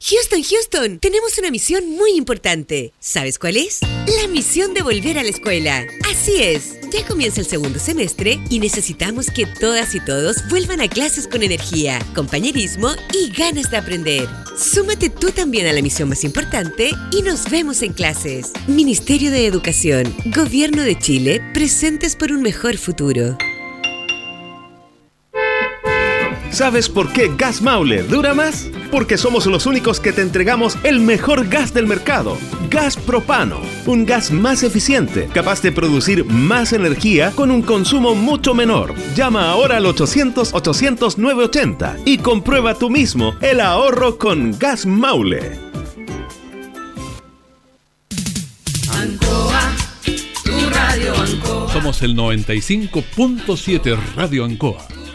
Houston, Houston, tenemos una misión muy importante. ¿Sabes cuál es? La misión de volver a la escuela. Así es, ya comienza el segundo semestre y necesitamos que todas y todos vuelvan a clases con energía, compañerismo y ganas de aprender. Súmate tú también a la misión más importante y nos vemos en clases. Ministerio de Educación, Gobierno de Chile, presentes por un mejor futuro. ¿Sabes por qué Gas Maule dura más? Porque somos los únicos que te entregamos el mejor gas del mercado, gas propano, un gas más eficiente, capaz de producir más energía con un consumo mucho menor. Llama ahora al 800-800-980 y comprueba tú mismo el ahorro con Gas Maule. Ancoa, tu radio Ancoa. Somos el 95.7 Radio Ancoa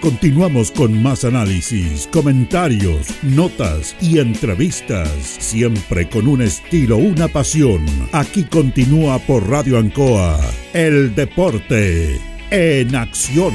Continuamos con más análisis, comentarios, notas y entrevistas, siempre con un estilo, una pasión. Aquí continúa por Radio Ancoa, el deporte en acción.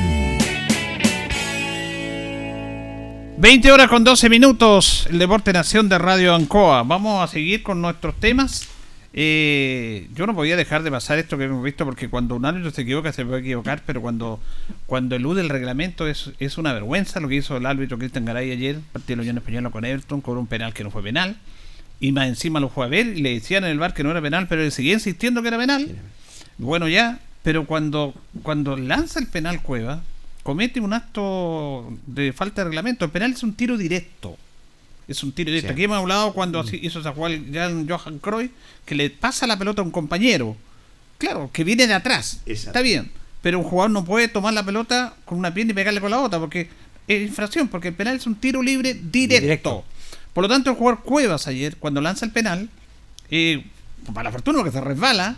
20 horas con 12 minutos, el Deporte Nación de Radio Ancoa. Vamos a seguir con nuestros temas. Eh, yo no podía dejar de pasar esto que hemos visto porque cuando un árbitro se equivoca se puede equivocar, pero cuando, cuando elude el reglamento es, es una vergüenza lo que hizo el árbitro Cristian Garay ayer, partido de la Unión Española con Everton, cobró un penal que no fue penal, y más encima lo fue a ver y le decían en el bar que no era penal, pero él seguía insistiendo que era penal. Bueno, ya Pero cuando, cuando lanza el penal Cueva, comete un acto de falta de reglamento. El penal es un tiro directo. Es un tiro directo. Sí. Aquí hemos hablado cuando así hizo esa jugada Jan Johan Cruyff, que le pasa la pelota a un compañero. Claro, que viene de atrás. Exacto. Está bien. Pero un jugador no puede tomar la pelota con una pierna y pegarle con la otra, porque es infracción, porque el penal es un tiro libre directo. Directo. Por lo tanto, el jugador Cuevas ayer, cuando lanza el penal, eh, para la fortuna, porque se resbala,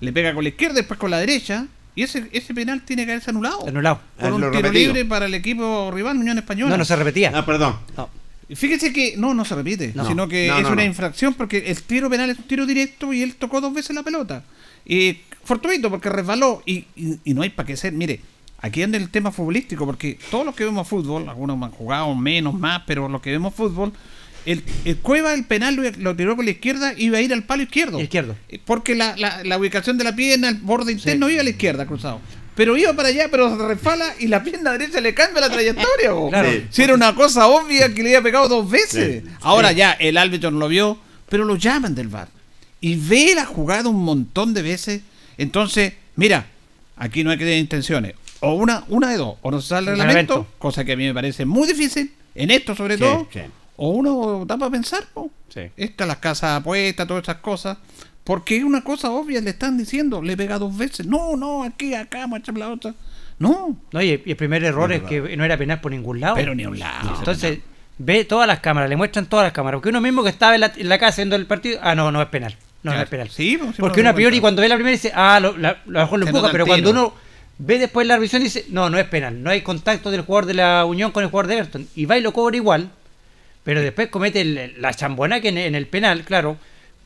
le pega con la izquierda, después con la derecha, y ese, ese penal tiene que haberse anulado. Anulado. Por un tiro repetido. libre para el equipo rival, Unión Española. No, no se repetía. Ah, perdón. Fíjese que no, no se repite, No. sino que No, es no, una infracción porque el tiro penal es un tiro directo y él tocó dos veces la pelota. Y fortuito porque resbaló y, y- y no hay para qué ser. Mire, aquí anda el tema futbolístico porque todos los que vemos fútbol, algunos han jugado menos, más, pero los que vemos fútbol, el, el Cueva, el penal lo, lo tiró con la izquierda iba a ir al palo izquierdo. Izquierdo. Porque la, la- la ubicación de la pierna, el borde interno iba a la izquierda cruzado. Pero iba para allá, pero se resbala y la pierna derecha le cambia la trayectoria. bo. Claro. Sí. Si era una cosa obvia que le había pegado dos veces. Sí. Ahora ya el árbitro no lo vio, pero lo llaman del bar. Y ve la jugada un montón de veces. Entonces, mira, aquí no hay que tener intenciones. O una, una de dos. O no se sale el reglamento, Reglamento. cosa que a mí me parece muy difícil, en esto sobre Sí, todo. sí. O uno da para pensar, po. Sí. Estas las casas apuestas, todas esas cosas. Porque es una cosa obvia, le están diciendo, le pega dos veces. No, no, aquí, acá, macha la otra. No, No, y, y el primer error No, es que no era penal por ningún lado. pero ni a un lado. Entonces, ve todas las cámaras, le muestran todas las cámaras. Porque uno mismo que estaba en la, en la casa viendo el partido, ah, no, no es penal. No, no es penal. Sí, pues, sí, Porque uno a priori cuenta. cuando ve la primera dice, ah, lo, la, lo mejor lo empuja, pero cuando uno ve después la revisión dice, no, no es penal. No hay contacto del jugador de la Unión con el jugador de Everton. Y va y lo cobra igual, pero después comete el- la chambona que en, en el penal, claro.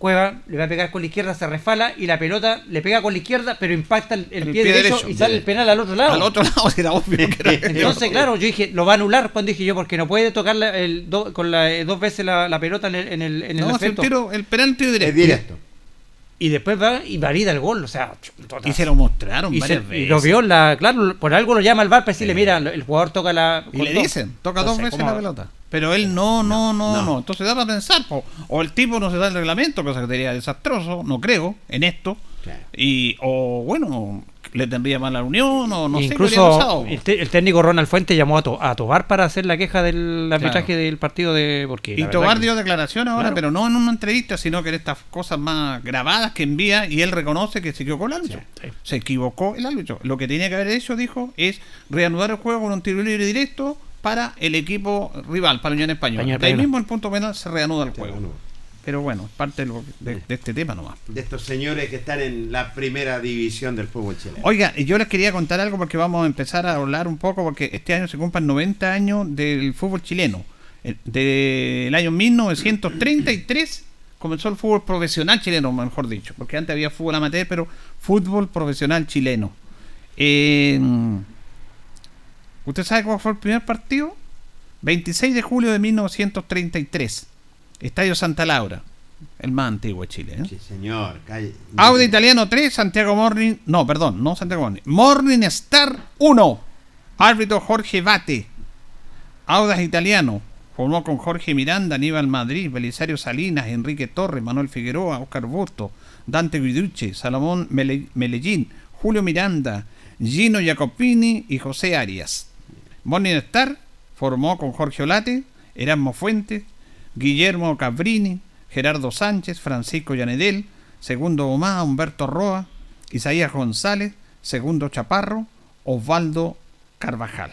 Cueva le va a pegar con la izquierda, se resfala y la pelota le pega con la izquierda, pero impacta el, el El pie, pie derecho, derecho. y sale el penal al otro lado. Al otro lado era obvio que era. Entonces, claro, yo dije, lo va a anular cuando dije yo, porque no puede tocar la- el do- con la, eh, dos veces la, la pelota en el, en el, en el No, el, efecto. tiro, el penal tiro directo. Es directo. Y después va y valida el gol, o sea, total. Y se lo mostraron Y, se- varias y veces. lo vio, la, claro, por algo lo llama al bar para decirle, mira, el jugador toca la... Y le dos. dicen, toca Entonces, dos veces la pelota. Pero él no, no, no, no, no. Entonces da para pensar, po. o el tipo no se da el reglamento, cosa que sería desastroso, no creo, en esto. Claro. Y, o bueno, le tendría mal a la unión, o no sé qué Incluso el, te- el técnico Ronald Fuente llamó a, To- a Tobar para hacer la queja del arbitraje del partido de... Porque Y Tobar que- dio declaración ahora, Claro. pero no en una entrevista, sino que en estas cosas más grabadas que envía y él reconoce que se equivocó el árbitro. Sí, sí. Se equivocó el árbitro. Lo que tenía que haber hecho, dijo, es reanudar el juego con un tiro libre directo para el equipo rival, para la Unión Española. Unión De ahí mismo el punto penal se reanuda el juego. Pero bueno, parte de, lo- de- de este tema nomás. De estos señores que están en la primera división del fútbol chileno. Oiga, y yo les quería contar algo porque vamos a empezar a hablar un poco porque este año se cumplen 90 años del fútbol chileno. Del año 1933 comenzó el fútbol profesional chileno, mejor dicho, porque antes había fútbol amateur, pero fútbol profesional chileno. Eh, ¿Usted sabe cuál fue el primer partido? 26 de julio de 1933. Estadio Santa Laura, el más antiguo de Chile. ¿eh? Sí, señor. calle- Auda Italiano 3, Santiago Morning. No, perdón, no Santiago Morning. Morning Star 1. Árbitro Jorge Bate. Audas Italiano. Formó con Jorge Miranda, Aníbal Madrid, Belisario Salinas, Enrique Torres, Manuel Figueroa, Oscar Busto, Dante Guiducci, Salomón Mele- Julio Miranda, Gino Jacopini y José Arias. Morning Star formó con Jorge Olate, Erasmo Fuentes, Guillermo Cabrini, Gerardo Sánchez, Francisco Llanedel, segundo Omá, Humberto Roa, Isaías González, segundo Chaparro, Osvaldo Carvajal.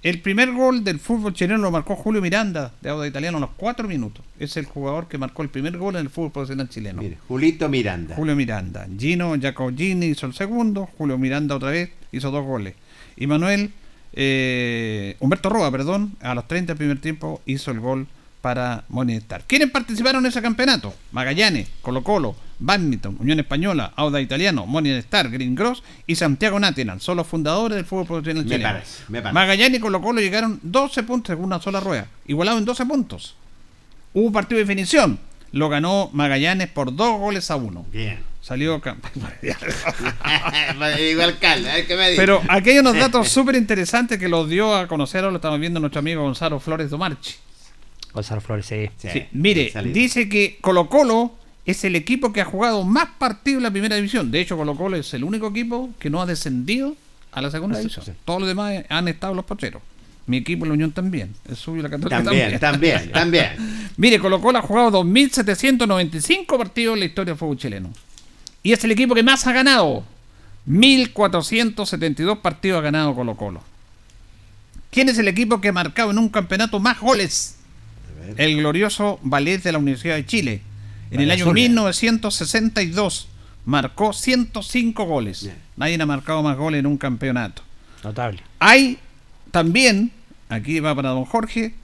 El primer gol del fútbol chileno lo marcó Julio Miranda, de Auda Italiano, a los cuatro minutos. Es el jugador que marcó el primer gol en el fútbol profesional chileno. Mire, Julito Miranda. Julio Miranda. Gino Giacogini hizo el segundo. Julio Miranda otra vez hizo dos goles. Y Manuel, eh, Humberto Roa, perdón, a los 30 del primer tiempo hizo el gol para Monestar. ¿Quiénes participaron en ese campeonato? Magallanes, Colo Colo, Badminton, Unión Española, Auda Italiano, Monestar, Green Gross y Santiago Natelan. Son los fundadores del fútbol profesional Me chileno. parece, me parece. Magallanes y Colo Colo llegaron 12 puntos en una sola rueda. Igualado en 12 puntos. Hubo un partido de definición. Lo ganó Magallanes por dos goles a uno. Bien. Salió Igual Carlos, a ver qué me. Pero aquí hay unos datos súper interesantes que los dio a conocer, lo estamos viendo nuestro amigo Gonzalo Flores Domarchi. Gonzalo Flores, sí. Sí, Sí, mire, dice que Colo Colo es el equipo que ha jugado más partidos en la primera división. De hecho, Colo Colo es el único equipo que no ha descendido a la segunda división. Todos los demás han estado los pocheros. Mi equipo, la Unión también. El suyo la Católica También, también, también. Mire, Colo Colo ha jugado 2.795 partidos en la historia del fútbol chileno. Y es el equipo que más ha ganado. 1.472 partidos ha ganado Colo Colo. ¿Quién es el equipo que ha marcado en un campeonato más goles? El glorioso Ballet de la Universidad de Chile. En el año Azul. 1962 marcó 105 goles. Nadie ha marcado más goles en un campeonato. Notable. Hay también, aquí va para don Jorge,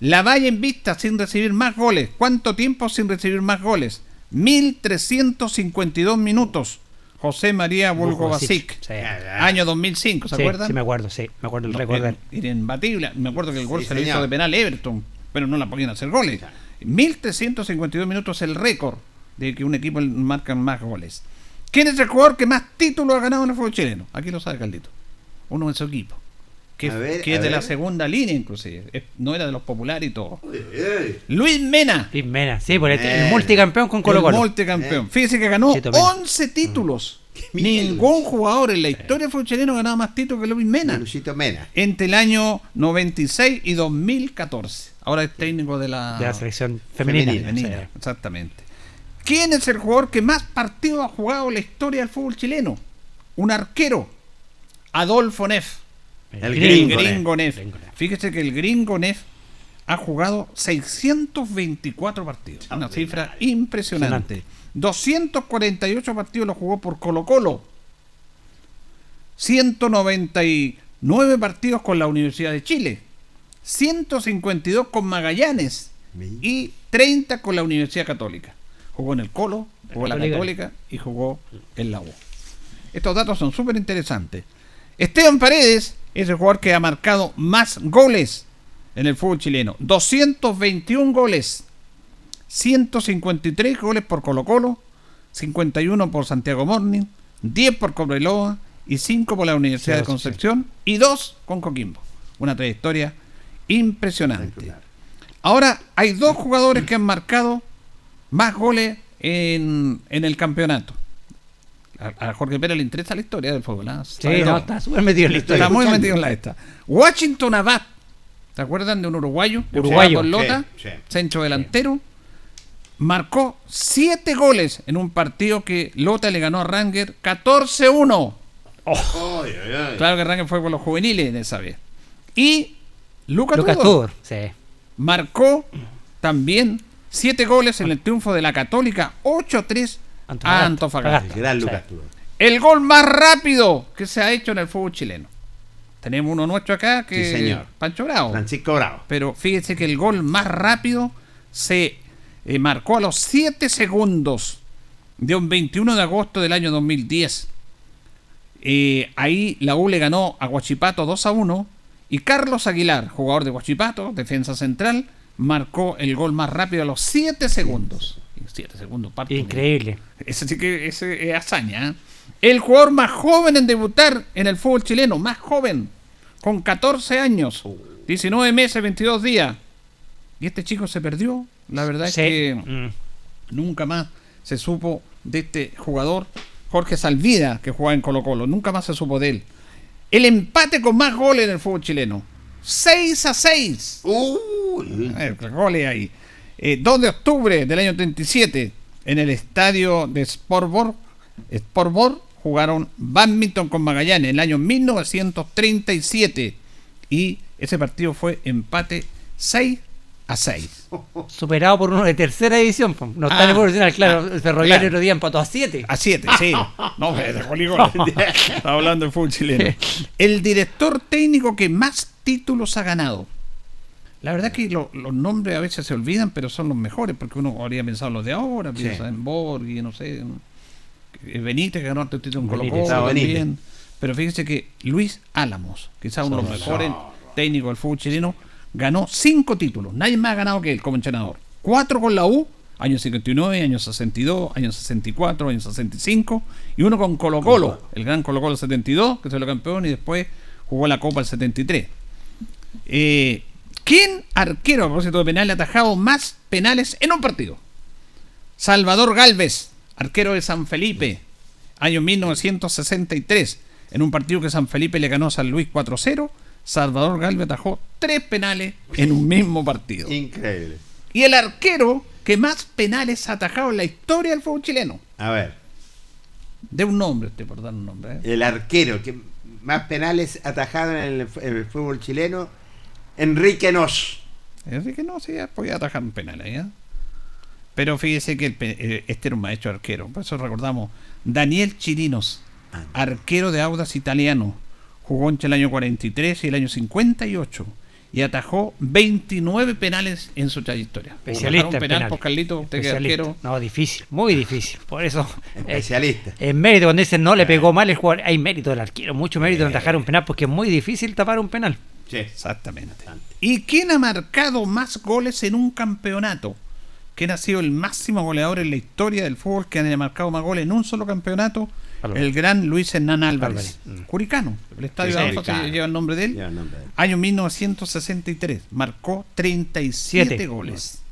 la valla en vista sin recibir más goles. ¿Cuánto tiempo sin recibir más goles? 1352 minutos. José María Bulgovasic. Sí. Año 2005, ¿se Sí, acuerdan? Sí, me acuerdo, sí. Me acuerdo el récord. Me acuerdo que el gol Sí, se lo hizo de penal Everton, pero no la podían hacer goles. 1352 minutos es el récord de que un equipo marca más goles. ¿Quién es el jugador que más títulos ha ganado en el fútbol chileno? Aquí lo sabe Caldito. Uno de su equipo. Que, ver, es de la segunda línea, inclusive. Es- no era de los populares y todo. Luis Mena. Luis Mena, sí, por el, el Eh. multicampeón con Colo El Colo. multicampeón. Fíjese que ganó Chito Mena. 11 títulos. Ningún jugador en la historia del fútbol chileno ha ganado más títulos que Luis Mena. Luisito Mena. Entre el año 96 y 2014. Ahora es técnico de la, De la selección femenina. femenina, Sí. Exactamente. ¿Quién es el jugador que más partidos ha jugado en la historia del fútbol chileno? Un arquero. Adolfo Neff. El gringo, gringo Neff. Fíjese que el gringo Neff ha jugado 624 partidos. Una cifra impresionante. 248 partidos los jugó por Colo Colo. 199 partidos con la Universidad de Chile. 152 con Magallanes. Y 30 con la Universidad Católica. Jugó en el Colo, jugó en la Católica. Católica y jugó en la U. Estos datos son súper interesantes. Esteban Paredes es el jugador que ha marcado más goles en el fútbol chileno. 221 goles. 153 goles por Colo Colo, 51 por Santiago Morning, 10 por Cobreloa y 5 por la Universidad de sí. Concepción y 2 con Coquimbo. Una trayectoria impresionante. Ahora hay dos jugadores que han marcado más goles en, en el campeonato. A, a Jorge Pérez le interesa la historia del fútbol. ¿ah? Sí, no, está súper metido en la historia. Está muy metido en la esta. Washington Abad. ¿Se acuerdan de un uruguayo? que Uruguayo. jugaba con Lota, Sí, sí. centro delantero. Marcó 7 goles en un partido que Lota le ganó a Ranger 14-1. Ay, ay, ay. Claro que Ranger fue con los juveniles en esa vez. Y Lucas, Lucas Tudor Tudor, sí. marcó también 7 goles en el triunfo de la Católica 8-3 a Antofagasta. Antofagasta. Gran Sí. Lucas Tudor. El gol más rápido que se ha hecho en el fútbol chileno. Tenemos uno nuestro acá que Sí, señor. Pancho Bravo. Francisco Bravo. Pero fíjese que el gol más rápido se eh, marcó a los 7 segundos de un 21 de agosto del año 2010. Eh, ahí la U le ganó a Guachipato 2 a 1 y Carlos Aguilar, jugador de Guachipato, defensa central, marcó el gol más rápido a los 7 segundos. 7 segundos. Increíble. Ese sí que ese es hazaña. ¿eh? El jugador más joven en debutar en el fútbol chileno, más joven, con 14 años, 19 meses, 22 días. Y este chico se perdió. La verdad Sí. es que Mm. nunca más se supo de este jugador, Jorge Salvida, que jugaba en Colo Colo. Nunca más se supo de él. El empate con más goles en el fútbol chileno. 6 a 6. Uy. Eh, goles ahí. Eh, 2 de octubre del año 37, en el estadio de Sportborg, Sportborg jugaron badminton con Magallanes en el año 1937. Y ese partido fue empate 6 a 6. Superado por uno de tercera división. No está Ah, en el profesional, claro. ah, el ferroviario claro. otro día empató a 7. A 7, sí. No. Estaba hablando de fútbol chileno. El director técnico que más títulos ha ganado. La verdad que lo- los nombres a veces se olvidan, pero son los mejores, porque uno habría pensado en los de ahora, Sí. piensa en Borghi, no sé. en- en Benítez que ganó el título en Colo. Pero fíjense que Luis Álamos, quizás uno de los mejores técnicos del fútbol chileno, ganó cinco títulos. Nadie más ha ganado que él como entrenador. Cuatro con la U, año 59, año 62, año 64, año 65, y uno con Colo Colo, el gran Colo Colo 72, que se lo campeón, y después jugó la Copa el 73. Eh, ¿Quién arquero, a propósito de penal, ha atajado más penales en un partido? Salvador Galvez, arquero de San Felipe, año 1963. En un partido que San Felipe le ganó a San Luis 4-0, Salvador Galvez atajó tres penales en un mismo partido. Increíble. Y el arquero que más penales ha atajado en la historia del fútbol chileno. A ver, De un nombre, usted por dar un nombre. ¿eh? el arquero que más penales atajado en el, en el fútbol chileno, Enrique Nos. Enrique no, sí, podía atajar un penal ahí, ¿eh? Pero fíjese que el eh, este era un maestro arquero. Por eso recordamos. Daniel Chirinos, arquero de Audas italiano. Jugó entre el año 43 y el año 58. Y atajó 29 penales en su trayectoria. Especialista un penal, penales. pues, Carlito, usted es Especialista. No, difícil, muy difícil. Por eso. Especialista. En mérito, cuando dicen no le pegó mal el jugador, hay mérito del arquero, mucho mérito en atajar un penal, porque es muy difícil tapar un penal. Sí. Exactamente. ¿Y quién ha marcado más goles en un campeonato? ¿Quién ha sido el máximo goleador en la historia del fútbol que haya marcado más goles en un solo campeonato? Álvarez. El gran Luis Hernán Álvarez. Álvarez. Curicano. El estadio Sí, de lleva el nombre de él. Lleva el nombre de él. Año 1963. Marcó 37 Siete. goles.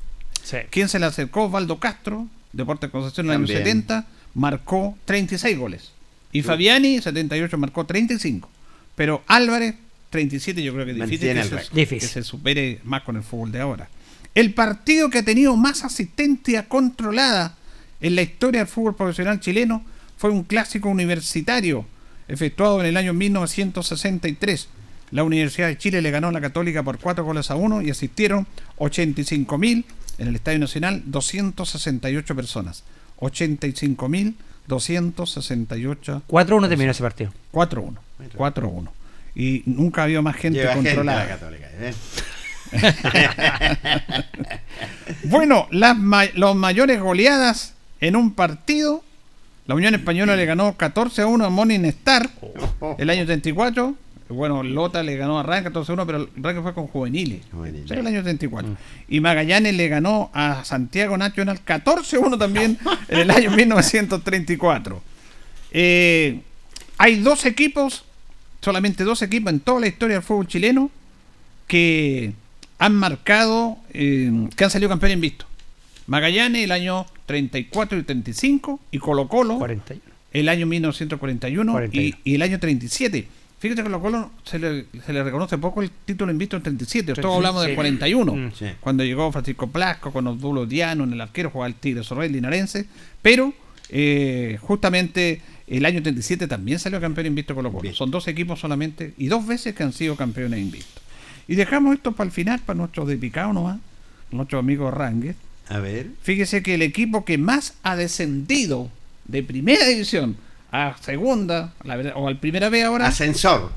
Sí. ¿Quién se le acercó? Osvaldo Castro, Deportes Concepción en el año También. 70, marcó 36 goles. Y Fabiani, 78, marcó 35. Pero Álvarez, 37, yo creo que es difícil que se. Difícil. que se supere más con el fútbol de ahora. El partido que ha tenido más asistencia controlada en la historia del fútbol profesional chileno fue un clásico universitario efectuado en el año 1963. La Universidad de Chile le ganó a la Católica por 4 goles a 1 y asistieron 85.000 en el Estadio Nacional 268 personas. 85.268 4-1 terminó ese partido. 4-1. 4-1. Y nunca había más gente Lleva gente a controlada. la católica. ¿eh? Bueno, las ma- los mayores goleadas en un partido. La Unión Española le ganó 14 a 1 a Morning Star el año 34. Bueno, Lota le ganó a Ryan 14 a 1, pero Ryan fue con juveniles. Juveniles. El año 34. Y Magallanes le ganó a Santiago Nacional 14 a 1 también en el año 1934. Eh, hay dos equipos, solamente dos equipos en toda la historia del fútbol chileno que han marcado, eh, que han salido campeón invisto. Magallanes el año 34 y 35 y Colo Colo 41. el año 1941 41. y, y el año 37. Fíjate que Colo Colo se le, se le reconoce poco el título invisto en 37. Todos Sí, hablamos sí. del 41. Mm. Sí. Cuando llegó Francisco Blasco con Osvaldo Diano en el arquero, jugaba el Tigre Sorrel linarense. Pero eh, justamente el año 37 también salió campeón invisto Colo Colo. Bien. Son dos equipos solamente y dos veces que han sido campeones invistos. Y dejamos esto para el final, para nuestros de picado nomás, nuestros amigos Rangues. A ver. Fíjese que el equipo que más ha descendido de primera división a segunda, la verdad, o al primera vez ahora, Ascensor.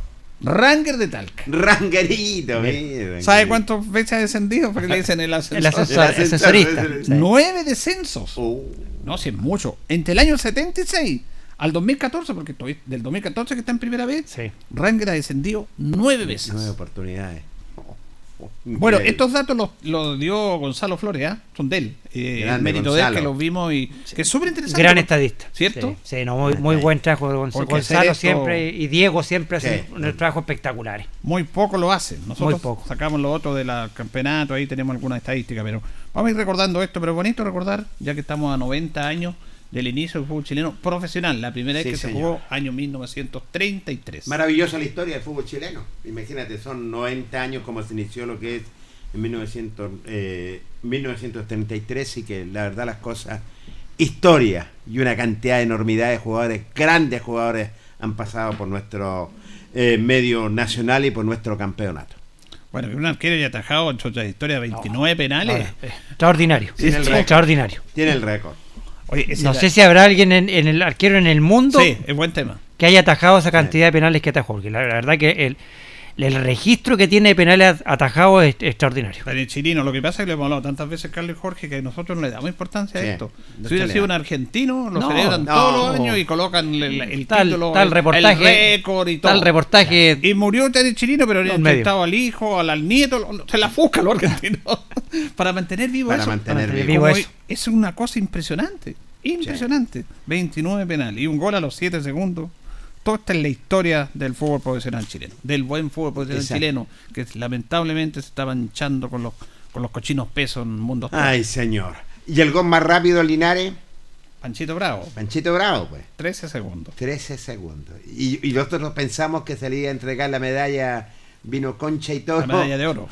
Ranger de Talca. Ranguerito. mira, ¿Sabe cuántas veces ha descendido? Porque le dicen el ascensor. El ascensor, El ascensor, ascensorista. Sí. Nueve descensos. Oh. No, si es mucho. Entre el año 76 al 2014, porque estoy del 2014 que está en primera vez, Sí. Ranger ha descendido nueve veces. Nueve oportunidades. Bueno, estos datos los, los dio Gonzalo Flores, ¿ah? son de él. Eh, el mérito de él que los vimos y que es súper interesante. Gran estadista. ¿Cierto? Sí, sí, no, muy, muy buen trabajo de Gonzalo. Porque Gonzalo esto- siempre y Diego siempre hacen unos trabajos espectaculares. Muy poco lo hacen. Nosotros Muy poco. sacamos lo otro del campeonato, ahí tenemos alguna estadística, pero vamos a ir recordando esto, pero es bonito recordar, ya que estamos a 90 años del inicio del fútbol chileno profesional, la primera vez Sí, que se jugó, año 1933. Maravillosa la historia del fútbol chileno. Imagínate, son 90 años como se inició lo que es en 1900, eh, 1933 y que la verdad las cosas, historia y una cantidad de enormidad de jugadores, grandes jugadores han pasado por nuestro eh, medio nacional y por nuestro campeonato. Bueno, un arquero ya atajado en su trayectoria 29 penales. Ahora, eh, extraordinario. Tiene el récord. extraordinario. Tiene el récord. Oye, No sé si habrá alguien en, en el arquero en el mundo Sí, es buen tema. que haya atajado esa cantidad de penales que atajó. Porque la, la verdad que el, el registro que tiene de penales atajados es extraordinario. Daniel Chirino, lo que pasa es que lo hemos hablado tantas veces Carlos y Jorge que nosotros no le damos importancia Sí, a esto. no Si hubiera sido le un argentino, lo No, celebran no. todos los años y colocan el, el Tal, título, tal el- reportaje, el récord y todo. tal reportaje. Y murió Daniel Chirino, pero había intentado al hijo, al, al nieto, lo- se la busca los argentinos para mantener vivo Para eso. mantener mantener vivo. eso. Es una cosa impresionante, impresionante. 29 penales y un gol a los 7 segundos. Todo está en la historia del fútbol profesional chileno, del buen fútbol profesional Exacto. chileno, que lamentablemente se está manchando con los, con los cochinos pesos en el mundo. Ay, señor. ¿Y el gol más rápido, Linares? Panchito Bravo. Panchito Bravo, pues. 13 segundos. 13 segundos. Y, y nosotros pensamos que iba a entregar la medalla vino concha y todo. La medalla de oro.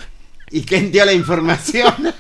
¿Y quién dio la información?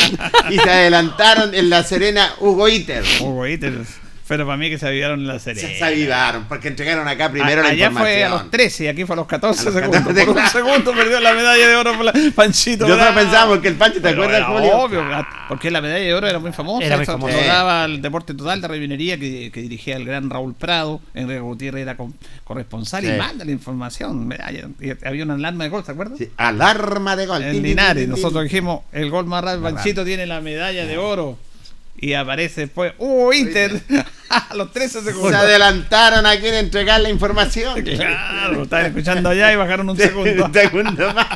y se adelantaron en La Serena Hugo Iter. Hugo Iter. Pero para mí que se avivaron en la serie. Se avivaron, porque entregaron acá primero A- la allá información. fue a los 13 y aquí fue a los 14 A los segundos. 14, Por un segundo perdió la medalla de oro por la Panchito. Nosotros pensábamos que el Pancho, ¿te acuerdas, Julio? Obvio, porque la medalla de oro era muy famosa. Era muy famosa. Sí. daba el Deporte Total de Revinería que, que dirigía el gran Raúl Prado. Enrique Gutiérrez era con- corresponsal Sí. y manda la información. medalla. Y había una alarma de gol, ¿te acuerdas? Sí, alarma de gol. En Linares, nosotros dijimos, el gol más rápido, Más Panchito tiene la medalla de oro. Y aparece después, ¡uh, Inter! a los 13 Se segundos. adelantaron aquí en entregar la información. Claro, estaban escuchando allá y bajaron un segundo. Un segundo más.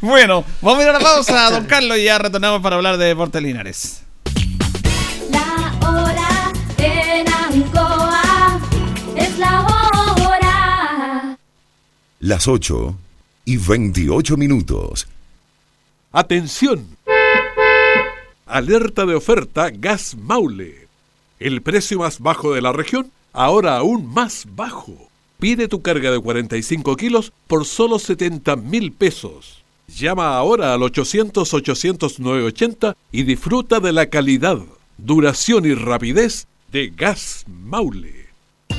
Bueno, vamos a ir a la pausa, don Carlos, y ya retornamos para hablar de Deportes Linares. La hora en Ancoa es la hora. Las 8 y 28 minutos. Atención. Alerta de oferta Gas Maule. El precio más bajo de la región, ahora aún más bajo. Pide tu carga de 45 kilos por solo 70 mil pesos. Llama ahora al 800-800-980 y disfruta de la calidad, duración y rapidez de Gas Maule.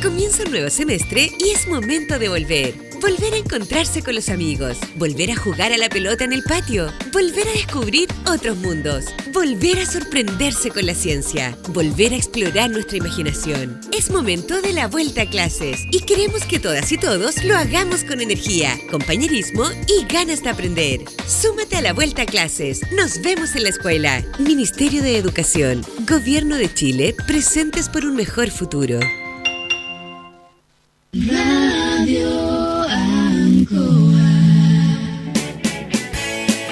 Comienza un nuevo semestre y es momento de volver. Volver a encontrarse con los amigos, volver a jugar a la pelota en el patio, volver a descubrir otros mundos, volver a sorprenderse con la ciencia, volver a explorar nuestra imaginación. Es momento de la vuelta a clases y queremos que todas y todos lo hagamos con energía, compañerismo y ganas de aprender. Súmate a la vuelta a clases. Nos vemos en la escuela. Ministerio de Educación, Gobierno de Chile, presentes por un mejor futuro. Radio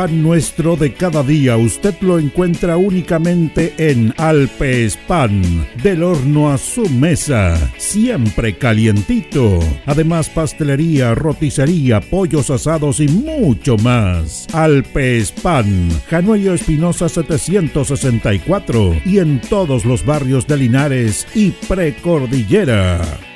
pan nuestro de cada día usted lo encuentra únicamente en Alpes Pan, del horno a su mesa, siempre calientito. Además pastelería, roticería, pollos asados y mucho más. Alpes Pan, Januello Espinosa 764 y en todos los barrios de Linares y Precordillera.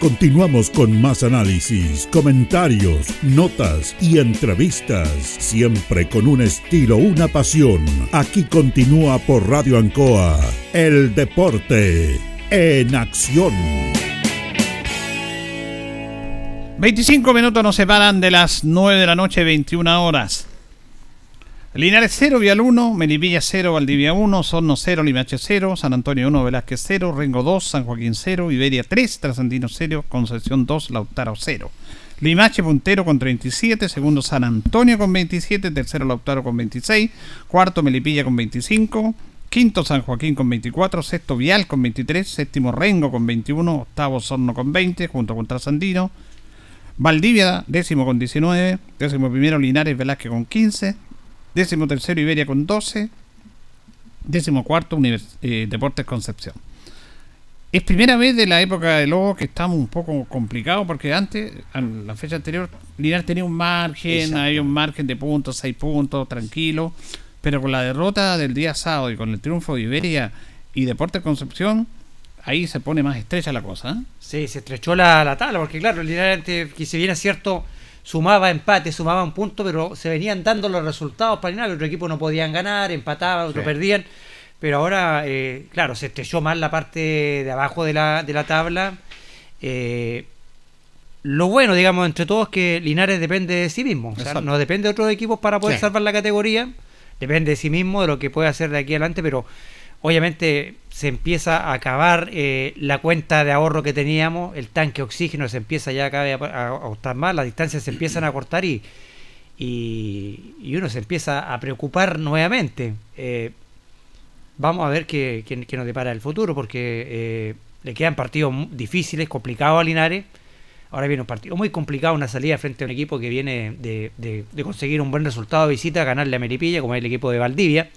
Continuamos con más análisis, comentarios, notas y entrevistas, siempre con un estilo, una pasión. Aquí continúa por Radio Ancoa, el deporte en acción. 25 minutos nos separan de las 9 de la noche, 21 horas. Linares 0, Vial 1, Melipilla 0, Valdivia 1, Sorno 0, Limache 0, San Antonio 1, Velázquez 0, Rengo 2, San Joaquín 0, Iberia 3, Trasandino 0, Concepción 2, Lautaro 0. Limache puntero con 37, segundo San Antonio con 27, tercero Lautaro con 26, cuarto Melipilla con 25, quinto San Joaquín con 24, sexto Vial con 23, séptimo Rengo con 21, octavo Sorno con 20, junto con Trasandino, Valdivia décimo con 19, décimo primero Linares Velázquez con 15, décimo tercero Iberia con 12, décimo cuarto Univers eh, Deportes Concepción. Es primera vez de la época de Lobos que estamos un poco complicados porque antes, en la fecha anterior, Linares tenía un margen, había un margen de puntos, 6 puntos, tranquilo, pero con la derrota del día sábado y con el triunfo de Iberia y Deportes Concepción, ahí se pone más estrecha la cosa. ¿eh? Sí, se estrechó la, la tabla, porque claro, Linares, antes, que si bien es cierto, sumaba empate, sumaba un punto, pero se venían dando los resultados para Linares. Otro equipo no podían ganar, empataban, otro Sí. perdían. Pero ahora, eh, claro, se estrechó más la parte de abajo de la, de la tabla. Eh, lo bueno, digamos, entre todos es que Linares depende de sí mismo. O sea, no depende de otros equipos para poder Sí. salvar la categoría. Depende de sí mismo, de lo que puede hacer de aquí adelante, pero obviamente se empieza a acabar eh, la cuenta de ahorro que teníamos, el tanque de oxígeno se empieza ya cada vez a, a más, las distancias se empiezan a cortar y, y, uno se empieza a preocupar nuevamente. Eh, vamos a ver qué, qué- nos depara el futuro, porque eh, le quedan partidos difíciles, complicados a Linares. Ahora viene un partido muy complicado, una salida frente a un equipo que viene de, de- de conseguir un buen resultado de visita, ganarle a Meripilla, como es el equipo de Valdivia.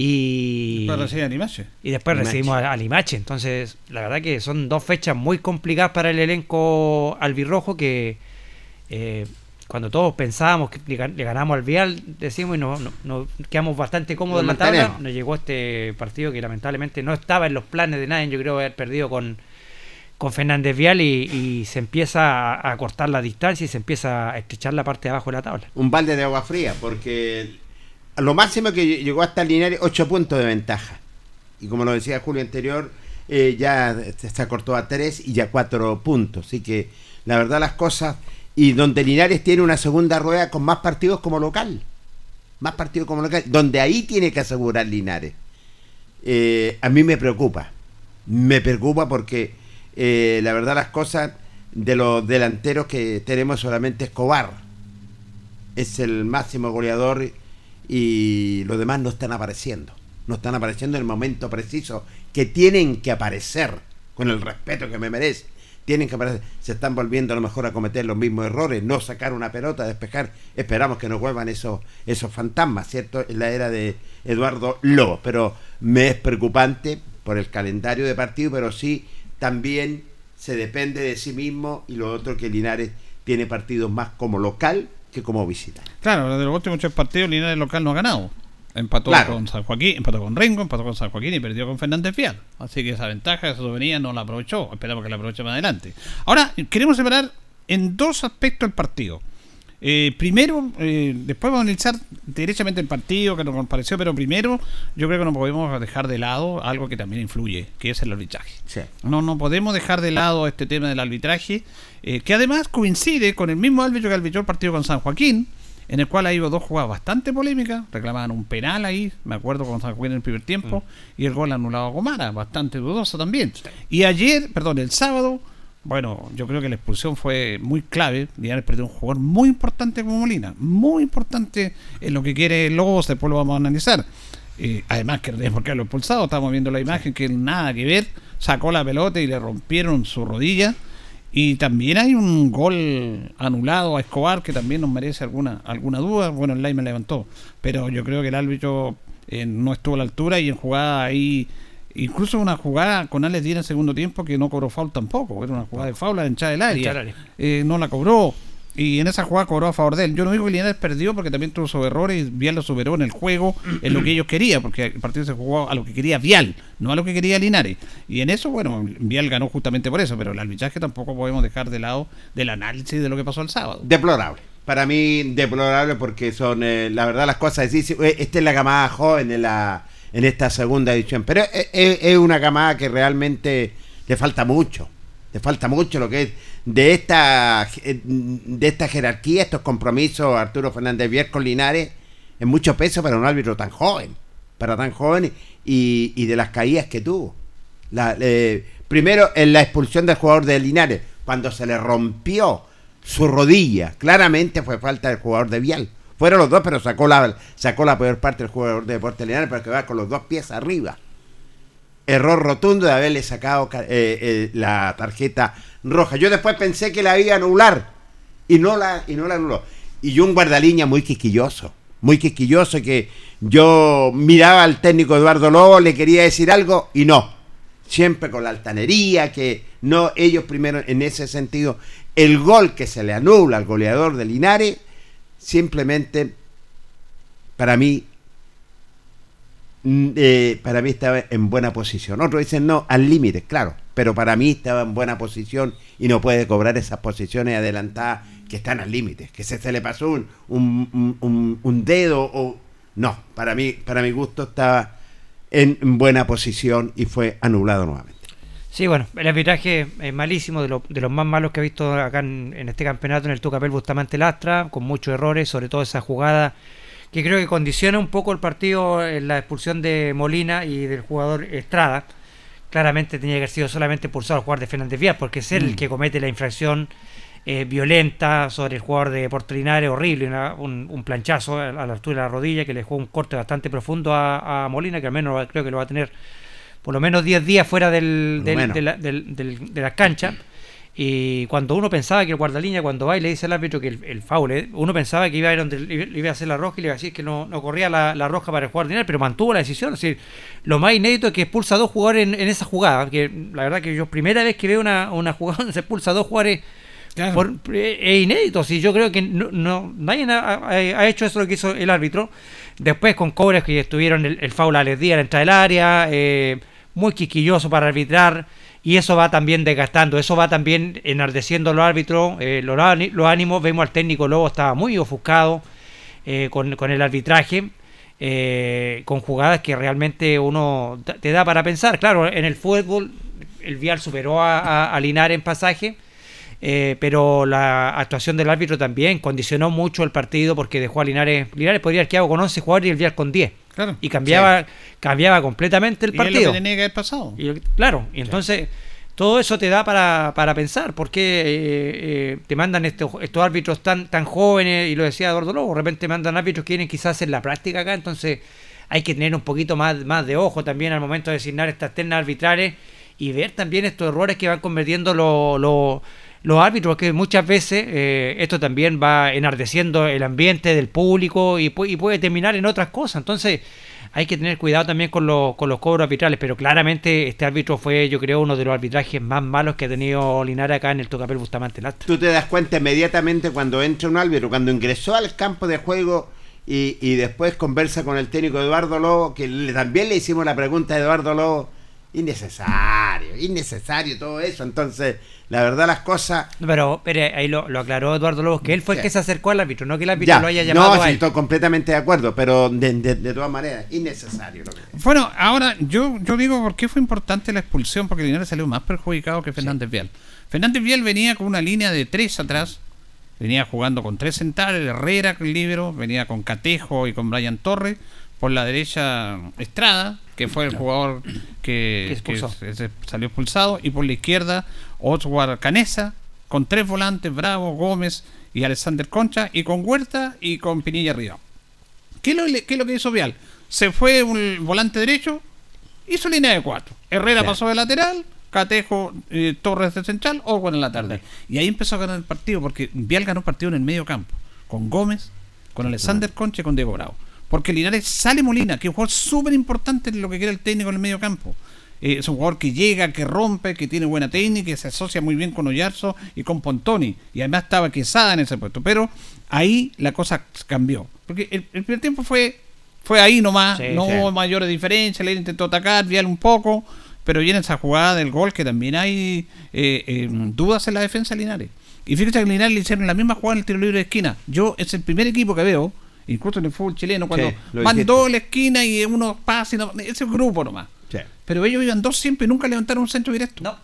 Y, Después recibe a Limache. y después Limache. recibimos a, a Limache. Entonces, la verdad que son dos fechas muy complicadas para el elenco albirrojo que eh, cuando todos pensábamos que le, gan- le ganamos al Vial, decimos, y nos no, no- quedamos bastante cómodos en la tabla, nos llegó este partido que lamentablemente no estaba en los planes de nadie, yo creo haber perdido con, con Fernández Vial y, y se empieza a, a cortar la distancia y se empieza a estrechar la parte de abajo de la tabla. Un balde de agua fría, porque lo máximo que llegó hasta Linares, 8 puntos de ventaja. Y como lo decía Julio anterior, eh, ya se acortó a 3 y ya 4 puntos. Así que la verdad las cosas... Y donde Linares tiene una segunda rueda con más partidos como local. Más partidos como local. Donde ahí tiene que asegurar Linares. Eh, a mí me preocupa. Me preocupa porque eh, la verdad las cosas de los delanteros que tenemos solamente Escobar es el máximo goleador y los demás no están apareciendo. No están apareciendo en el momento preciso que tienen que aparecer, con el respeto que me merece. Tienen que aparecer. Se están volviendo a lo mejor a cometer los mismos errores, no sacar una pelota, despejar. Esperamos que no vuelvan esos, esos fantasmas, ¿cierto? En la era de Eduardo Lobos. Pero me es preocupante por el calendario de partido, pero sí también se depende de sí mismo y lo otro que Linares tiene partidos más como local que como visita. Claro, de los últimos tres partidos, Linares local no ha ganado. Empató Claro. con San Joaquín, empató con Rengo, empató con San Joaquín y perdió con Fernández Fial. Así que esa ventaja, esa soberanía no la aprovechó. Esperamos que la aproveche más adelante. Ahora, queremos separar en dos aspectos el partido. Eh, primero, eh, después vamos a analizar derechamente el partido que nos pareció, pero primero yo creo que no podemos dejar de lado algo que también influye, que es el arbitraje. No, no podemos dejar de lado este tema del arbitraje, eh, que además coincide con el mismo árbitro que arbitró el partido con San Joaquín, en el cual ha habido dos jugadas bastante polémicas, reclamaban un penal ahí, me acuerdo con San Joaquín en el primer tiempo, y el gol anulado a Gomara, bastante dudoso también. Y ayer, perdón, el sábado, bueno, yo creo que la expulsión fue muy clave. Linares perdió un jugador muy importante como Molina, muy importante en lo que quiere Lobos, después lo vamos a analizar. Eh, además que es porque lo expulsado, estamos viendo la imagen que nada que ver, sacó la pelota y le rompieron su rodilla. Y también hay un gol anulado a Escobar que también nos merece alguna alguna duda. Bueno, el me levantó, pero yo creo que el árbitro eh, no estuvo a la altura y en jugada ahí, incluso una jugada con Alex Díaz en el segundo tiempo que no cobró foul tampoco, era una jugada de foul la hinchada del área. Eh, no la cobró. Y en esa jugada cobró a favor de él. Yo no digo que Linares perdió porque también tuvo sus errores y Vial lo superó en el juego, en lo que ellos querían, porque el partido se jugó a lo que quería Vial, no a lo que quería Linares. Y en eso, bueno, Vial ganó justamente por eso, pero el arbitraje tampoco podemos dejar de lado del análisis de lo que pasó el sábado. Deplorable. Para mí, deplorable porque son, eh, la verdad, las cosas. decís, eh, esta es la camada joven en, la, en esta segunda edición. Pero es, es- una camada que realmente le falta mucho. Le falta mucho lo que es de esta, de esta jerarquía, estos compromisos, Arturo Fernández Vier con Linares, es mucho peso para un árbitro tan joven. Para tan joven y, de las caídas que tuvo. Eh, primero, en la expulsión del jugador de Linares, cuando se le rompió su rodilla, claramente fue falta del jugador de Vial. Fueron los dos, pero sacó la, sacó la peor parte del jugador de Deportes Linares para que va con los dos pies arriba. Error rotundo de haberle sacado ca- eh, eh, la tarjeta roja. Yo después pensé que la iba a anular y no la, y no la anuló. Y yo un guardalínea muy quisquilloso, muy quisquilloso que yo miraba al técnico Eduardo Lobo, le quería decir algo y no. Siempre con la altanería, que no, ellos primero en ese sentido, el gol que se le anula al goleador de Linares, simplemente para mí eh, para mí estaba en buena posición. Otros dicen no, al límite, claro, pero para mí estaba en buena posición y no puede cobrar esas posiciones adelantadas que están al límite, que se, le pasó un- un dedo o no, para mí, para mi gusto estaba en buena posición y fue anulado nuevamente. Sí, bueno, el arbitraje es malísimo, de, lo- de los más malos que he visto acá en, en este campeonato, en el Tucapel Bustamante Lastra, con muchos errores, sobre todo esa jugada que creo que condiciona un poco el partido en la expulsión de Molina y del jugador Estrada. Claramente tenía que haber sido solamente expulsado el jugador de Fernández Vial, porque es él el Mm. que comete la infracción eh, violenta sobre el jugador de Portolinares, horrible, una- un, un planchazo a, la altura de la rodilla que le dejó un corte bastante profundo a, a Molina, que al menos creo que lo va a tener por lo menos 10 días fuera del, de, la, del- del- de las canchas. Y cuando uno pensaba que el guardalínea, cuando va y le dice al árbitro que el, el foul, eh, uno pensaba que iba a, ir donde, le iba a hacer la roja y le iba a decir que no, no corría la, la roja para el jugador ordinario, pero mantuvo la decisión. Es decir, lo más inédito es que expulsa a dos jugadores en, en esa jugada. Que la verdad que yo, primera vez que veo una, una jugada donde se expulsa a dos jugadores. por- es inédito, si yo creo que no, no- nadie ha, ha- ha hecho eso lo que hizo el árbitro. Después con cobres que estuvieron el, el foul a Les Díaz la entrada del área, eh, muy quisquilloso para arbitrar, y eso va también desgastando, eso va también enardeciendo a los árbitros, eh, los, ánimos. Vemos al técnico Lobo, estaba muy ofuscado eh, con, el arbitraje. eh, con jugadas que realmente uno te da para pensar. Claro, en el fútbol el Vial superó a, a- a Linares en pasaje, eh, pero la actuación del árbitro también condicionó mucho el partido porque dejó a Linares. Linares podría haber quedado con 11 jugadores y el Vial con 10. Claro. Y cambiaba, cambiaba completamente el Y es lo que partido. tenía que haber pasado. Y claro, y entonces todo eso te da para, para pensar, porque te mandan estos, estos árbitros tan, tan jóvenes, y lo decía Eduardo Lobo, de repente mandan árbitros que quieren quizás hacer la práctica acá, entonces hay que tener un poquito más, más de ojo también al momento de designar estas ternas arbitrales y ver también estos errores que van convirtiendo los los- los árbitros, que muchas veces eh, esto también va enardeciendo el ambiente del público y, pu- y puede terminar en otras cosas. Entonces hay que tener cuidado también con, los con los cobros arbitrales, pero claramente este árbitro fue, yo creo, uno de los arbitrajes más malos que ha tenido Linares acá en el Tocapel Bustamante Lastra. Tú te das cuenta inmediatamente cuando entra un árbitro, cuando ingresó al campo de juego y, y después conversa con el técnico Eduardo Lobo, que le- también le hicimos la pregunta a Eduardo Lobo, innecesario, innecesario todo eso. Entonces, la verdad las cosas... Pero, pero ahí lo, lo aclaró Eduardo Lobos, que él fue el Sí. que se acercó al árbitro, no que el árbitro Ya, lo haya llamado no, a sí, él. estoy completamente de acuerdo, pero de, de- de todas maneras, innecesario. Lo que... Bueno, ahora yo, yo digo por qué fue importante la expulsión, porque Linares salió más perjudicado que Fernández Vial. Fernández Vial venía con una línea de tres atrás, venía jugando con tres centrales, Herrera, el libro, venía con Catejo y con Brian Torres, por la derecha Estrada, que fue el jugador que, Que expulsó. que se- salió expulsado, y por la izquierda Oswald Canesa, con tres volantes, Bravo, Gómez y Alexander Concha, y con Huerta y con Pinilla arriba. ¿Qué es lo, qué es lo que hizo Vial? Se fue un volante derecho, hizo línea de cuatro. Herrera pasó de lateral, Catejo, eh, Torres de central, o en la tarde. Y ahí empezó a ganar el partido, porque Vial ganó el partido en el medio campo, con Gómez, con Alexander Concha y con Diego Bravo. Porque Linares sale Molina, que es un jugador súper importante en lo que quiere el técnico en el medio campo. Eh, es un jugador que llega, que rompe, que tiene buena técnica, que se asocia muy bien con Oyarzo y con Pontoni. Y además estaba Quesada en ese puesto. Pero ahí la cosa cambió. Porque el, el primer tiempo fue, fue ahí nomás, Sí, no sí. hubo mayores diferencias, le intentó atacar, Vial un poco, pero viene esa jugada del gol que también hay eh, eh, dudas en la defensa de Linares. Y fíjate que Linares le hicieron la misma jugada en el tiro libre de esquina. Yo es el primer equipo que veo, incluso en el fútbol chileno, cuando Sí, a la esquina y uno pasa, y no, ese grupo nomás. Sí. Pero ellos iban dos siempre y nunca levantaron un centro directo. No.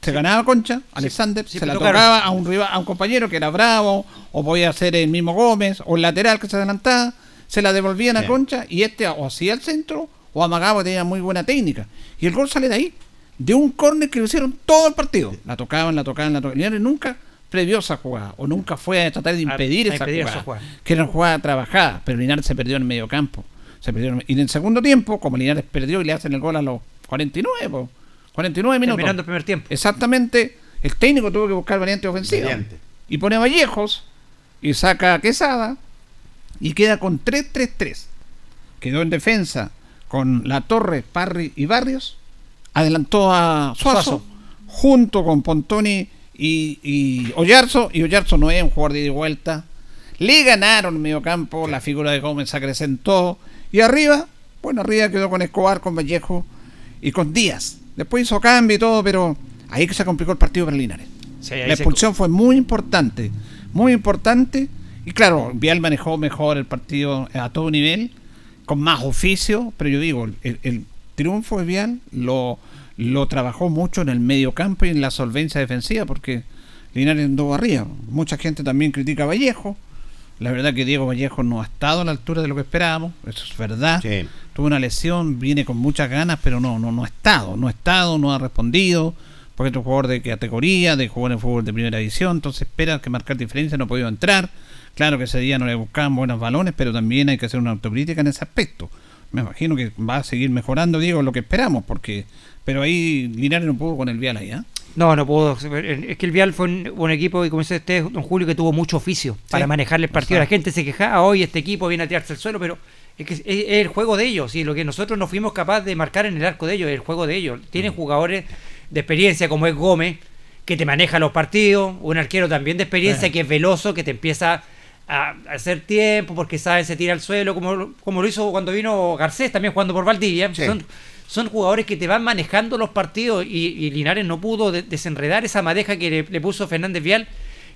Se ganaba Concha, Alexander, se la tocaron. tocaba a un rival, a un compañero que era Bravo, o podía ser el mismo Gómez, o el lateral que se adelantaba, se la devolvían a. Concha y este o hacía el centro o amagaba, tenía muy buena técnica. Y el gol sale de ahí, de un córner que lo hicieron todo el partido. La tocaban, la tocaban, la tocaban. Linares nunca previó esa jugada, o nunca fue a tratar de impedir, a esa, impedir jugada, esa jugada. que era una jugada trabajada, pero Linares se perdió en el medio campo. Se perdió en- y en el segundo tiempo, como Linares perdió y le hacen el gol a los 49, po, 49 minutos. Terminando el primer tiempo. Exactamente, el técnico tuvo que buscar variante ofensiva. Variante. Y pone a Vallejos y saca a Quesada y queda con 3-3-3. Quedó en defensa con La Torre, Parry y Barrios. Adelantó a Suazo, Suazo. junto con Pontoni y, y Oyarzo. Y Oyarzo no es un jugador de ida y vuelta. Le ganaron el medio campo, la figura de Gómez se acrecentó. Y arriba, bueno, arriba quedó con Escobar, con Vallejo y con Díaz. Después hizo cambio y todo, pero ahí que se complicó el partido para Linares. Sí, La se- expulsión fue muy importante, muy importante. Y claro, Vial manejó mejor el partido a todo nivel, con más oficio, pero yo digo, el, el triunfo de Vial lo, lo trabajó mucho en el medio campo y en la solvencia defensiva, porque Linares anduvo arriba. Mucha gente también critica a Vallejo, La verdad que Diego Vallejo no ha estado a la altura de lo que esperábamos, eso es verdad. Tuvo una lesión, viene con muchas ganas, pero no, no, no ha estado, no ha estado, no ha respondido, porque es un jugador de categoría, de jugar en fútbol de primera división, entonces espera que marcar diferencia, no ha podido entrar. Claro que ese día no le buscaban buenos balones, pero también hay que hacer una autocrítica en ese aspecto. Me imagino que va a seguir mejorando, Diego, lo que esperamos, porque pero ahí Linares no pudo con el Vial ahí, ¿ah? No, no pudo. Es que el Vial fue un, un equipo, y como dice usted, don Julio, que tuvo mucho oficio para manejarle el partido. La gente se quejaba, hoy este equipo viene a tirarse al suelo, pero es que es, es el juego de ellos. Y lo que nosotros no fuimos capaces de marcar en el arco de ellos, es el juego de ellos. Tienen jugadores de experiencia, como es Gómez, que te maneja los partidos. Un arquero también de experiencia, Eh. que es veloso, que te empieza a hacer tiempo, porque sabe, se tira al suelo, como, como lo hizo cuando vino Garcés, también jugando por Valdivia. Son, son jugadores que te van manejando los partidos y, y Linares no pudo de- desenredar esa madeja que le, le puso Fernández Vial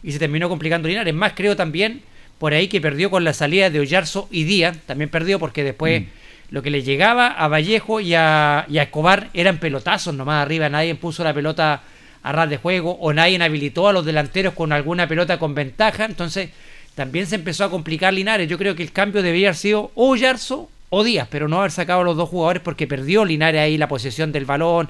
y se terminó complicando Linares. Más creo también por ahí que perdió con la salida de Ollarzo y Díaz, también perdió porque después lo que le llegaba a Vallejo y a, y a Escobar eran pelotazos nomás arriba, nadie puso la pelota a ras de juego o nadie habilitó a los delanteros con alguna pelota con ventaja, entonces también se empezó a complicar Linares. Yo creo que el cambio debía haber sido o Yarzo o Díaz, pero no haber sacado a los dos jugadores porque perdió Linares ahí la posesión del balón,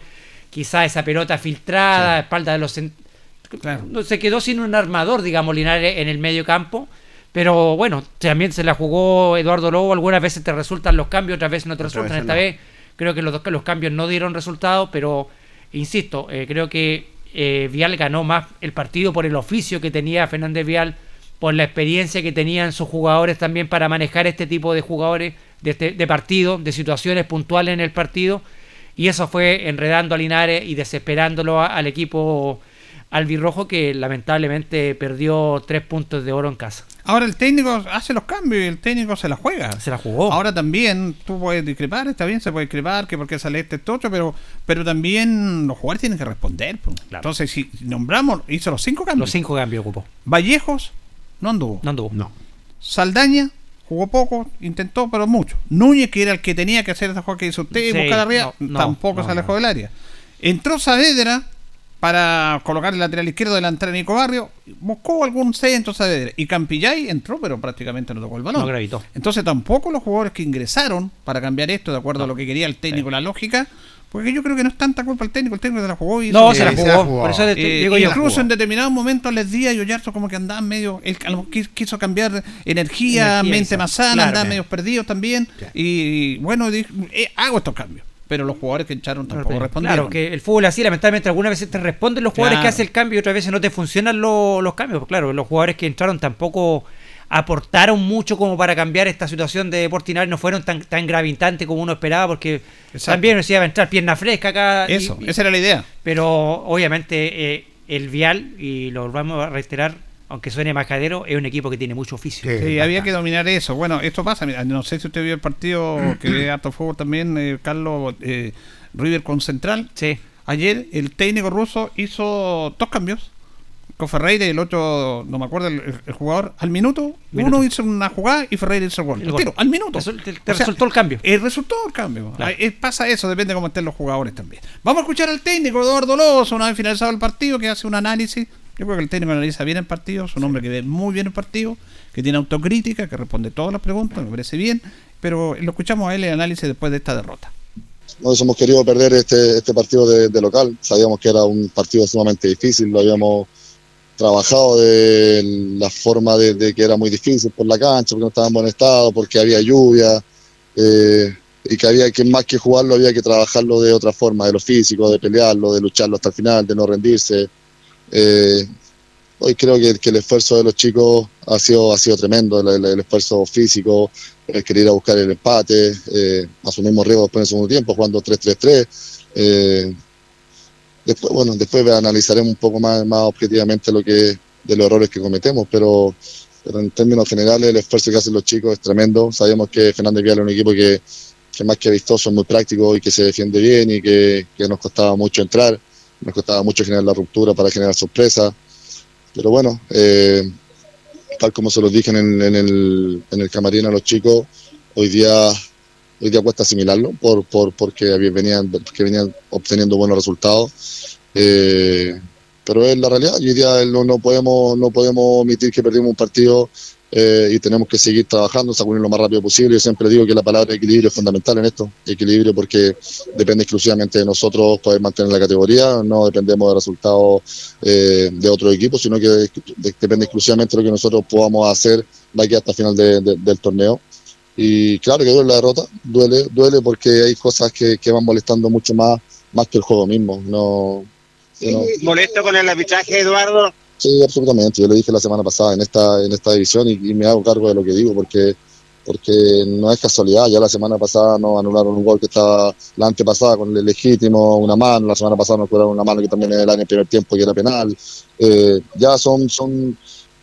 quizá esa pelota filtrada, espalda de los... se quedó sin un armador, digamos, Linares en el medio campo. Pero bueno, también se la jugó Eduardo Lobo. Algunas veces te resultan los cambios, otras veces no te resultan. Esta no. vez creo que los, dos- los cambios no dieron resultado, pero insisto, eh, creo que eh, Vial ganó más el partido por el oficio que tenía Fernández Vial, por la experiencia que tenían sus jugadores también para manejar este tipo de jugadores, de, este- de partido, de situaciones puntuales en el partido. Y eso fue enredando a Linares y desesperándolo a- al equipo albirrojo que lamentablemente perdió tres puntos de oro en casa. Ahora el técnico hace los cambios y el técnico se la juega. Se la jugó. Ahora también tú puedes discrepar, está bien, se puede discrepar, que porque sale este tocho, pero pero también los jugadores tienen que responder. pues. Entonces, si nombramos, hizo los cinco cambios. Los cinco cambios ocupó. Vallejos no anduvo. No anduvo. No. Saldaña jugó poco, intentó, pero mucho. Núñez, que era el que tenía que hacer esa jugada que hizo usted, Sí, buscar arriba, no, no, tampoco no, se alejó no. del área. Entró Saavedra para colocar el lateral izquierdo delante de Nico Barrio, buscó algún centro Saavedra y Campillay entró, pero prácticamente no tocó el balón. No gravitó. Entonces tampoco los jugadores que ingresaron para cambiar esto de acuerdo a lo que quería el técnico, la lógica, porque yo creo que no es tanta culpa el técnico, el técnico se la jugó y No, se la jugó. Por eso te- te eh, digo incluso en determinados momentos les Díaz y Ollarzo como que andaban medio, él a quiso cambiar energía, Energía, mente más sana, Claro. andaban medio perdidos también y bueno, dijo, eh, hago estos cambios, pero los jugadores que echaron tampoco respondieron. Claro, que el fútbol así, lamentablemente, algunas veces te responden los jugadores Claro. que hacen el cambio y otras veces no te funcionan lo- los cambios. Claro, los jugadores que entraron tampoco aportaron mucho como para cambiar esta situación de Portinari, no fueron tan, tan gravitantes como uno esperaba, porque Exacto. también nos iba a entrar pierna fresca acá. Eso, y- esa era la idea. Pero obviamente eh, el Vial, y lo vamos a reiterar, aunque suene majadero, es un equipo que tiene mucho oficio. Sí, había que dominar eso. Bueno, esto pasa. mira, no sé si usted vio el partido que ve harto fútbol también, eh, Carlos eh, River con Central. Sí. Ayer el técnico ruso hizo dos cambios. Con Ferreira y el otro, no me acuerdo el, el jugador, al minuto, Minuto. uno hizo una jugada y Ferreira hizo el gol. El gol. tiro, al minuto. Resul- te- te O sea, resultó el cambio. eh, resultó el cambio. Claro. Eh, pasa eso, depende de cómo estén los jugadores también. Vamos a escuchar al técnico Eduardo Lozo, una vez finalizado el partido, que hace un análisis. Yo creo que el técnico analiza bien el partido, es un hombre que ve muy bien el partido, que tiene autocrítica, que responde todas las preguntas, me parece bien, pero lo escuchamos a él el análisis después de esta derrota. No hemos querido perder este, este partido de, de local. Sabíamos que era un partido sumamente difícil, lo habíamos trabajado de la forma de, que era muy difícil por la cancha, porque no estaba en buen estado, porque había lluvia, eh, y que había que más que jugarlo había que trabajarlo de otra forma, de lo físico, de pelearlo, de lucharlo hasta el final, de no rendirse. Eh, hoy creo que, el esfuerzo de los chicos ha sido, ha sido tremendo, el, esfuerzo físico, el querer ir a buscar el empate, eh, asumimos riesgos después en el segundo tiempo, jugando 3-3-3. Después, bueno, después analizaremos un poco más, más objetivamente lo que, de los errores que cometemos, pero, en términos generales el esfuerzo que hacen los chicos es tremendo. Sabemos que Fernández Vial es un equipo que, que más que vistoso es muy práctico y que se defiende bien y que, que nos costaba mucho entrar, nos costaba mucho generar la ruptura para generar sorpresa. Pero bueno, eh, tal como se los dije en en el, en el camarín a los chicos, hoy día, hoy día cuesta asimilarlo por, por, porque venían, porque venían obteniendo buenos resultados. Eh, pero es la realidad, hoy día no, no podemos, no podemos omitir que perdimos un partido eh, y tenemos que seguir trabajando, sacudir lo más rápido posible. Yo siempre digo que la palabra equilibrio es fundamental en esto, equilibrio porque depende exclusivamente de nosotros poder mantener la categoría, no dependemos de resultados eh, de otros equipos, sino que de- de- depende exclusivamente de lo que nosotros podamos hacer de aquí hasta el final de- de- del torneo. Y claro que duele la derrota, duele, duele porque hay cosas que, que van molestando mucho más, más que el juego mismo. No, no- ¿Molesto con el arbitraje, Eduardo? Sí, absolutamente. Yo lo dije la semana pasada en esta, en esta división y, y me hago cargo de lo que digo porque, porque no es casualidad. Ya la semana pasada nos anularon un gol que estaba la antepasada con el legítimo, una mano. La semana pasada nos cobraron una mano que también era en el primer tiempo que era penal. Eh, ya son, son,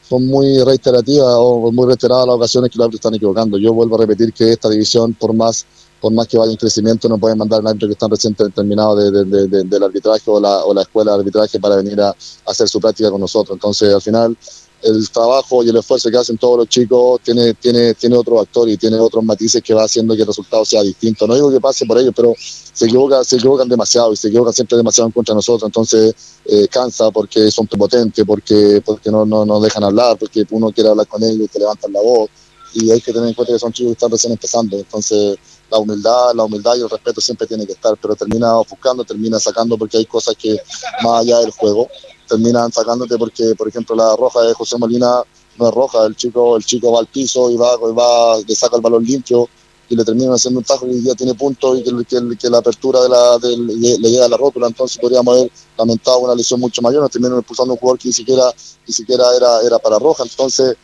son muy reiterativas o muy reiteradas las ocasiones que los árbitros están equivocando. Yo vuelvo a repetir que esta división, por más por más que vaya en crecimiento, no pueden mandar al árbitro que están recién terminado de, de- de- de- del arbitraje o la, o la escuela de arbitraje para venir a, a hacer su práctica con nosotros. Entonces, al final, el trabajo y el esfuerzo que hacen todos los chicos tiene, tiene, tiene otro actor y tiene otros matices que va haciendo que el resultado sea distinto. No digo que pase por ellos, pero se equivocan, se equivocan demasiado y se equivocan siempre demasiado en contra de nosotros. Entonces, eh, cansa porque son prepotentes, porque, porque no, no nos dejan hablar, porque uno quiere hablar con ellos y te levantan la voz. Y hay que tener en cuenta que son chicos que están recién empezando. Entonces, la humildad, la humildad y el respeto siempre tiene que estar, pero termina ofuscando, termina sacando porque hay cosas que más allá del juego terminan sacándote porque, por ejemplo, la roja de José Molina no es roja, el chico, el chico va al piso y va, y va, le saca el balón limpio y le terminan haciendo un tajo y ya tiene puntos y que, que- que la apertura de la, le llega a la rótula, entonces podríamos haber lamentado una lesión mucho mayor, nos terminaron expulsando un jugador que ni siquiera, ni siquiera era, era para roja, entonces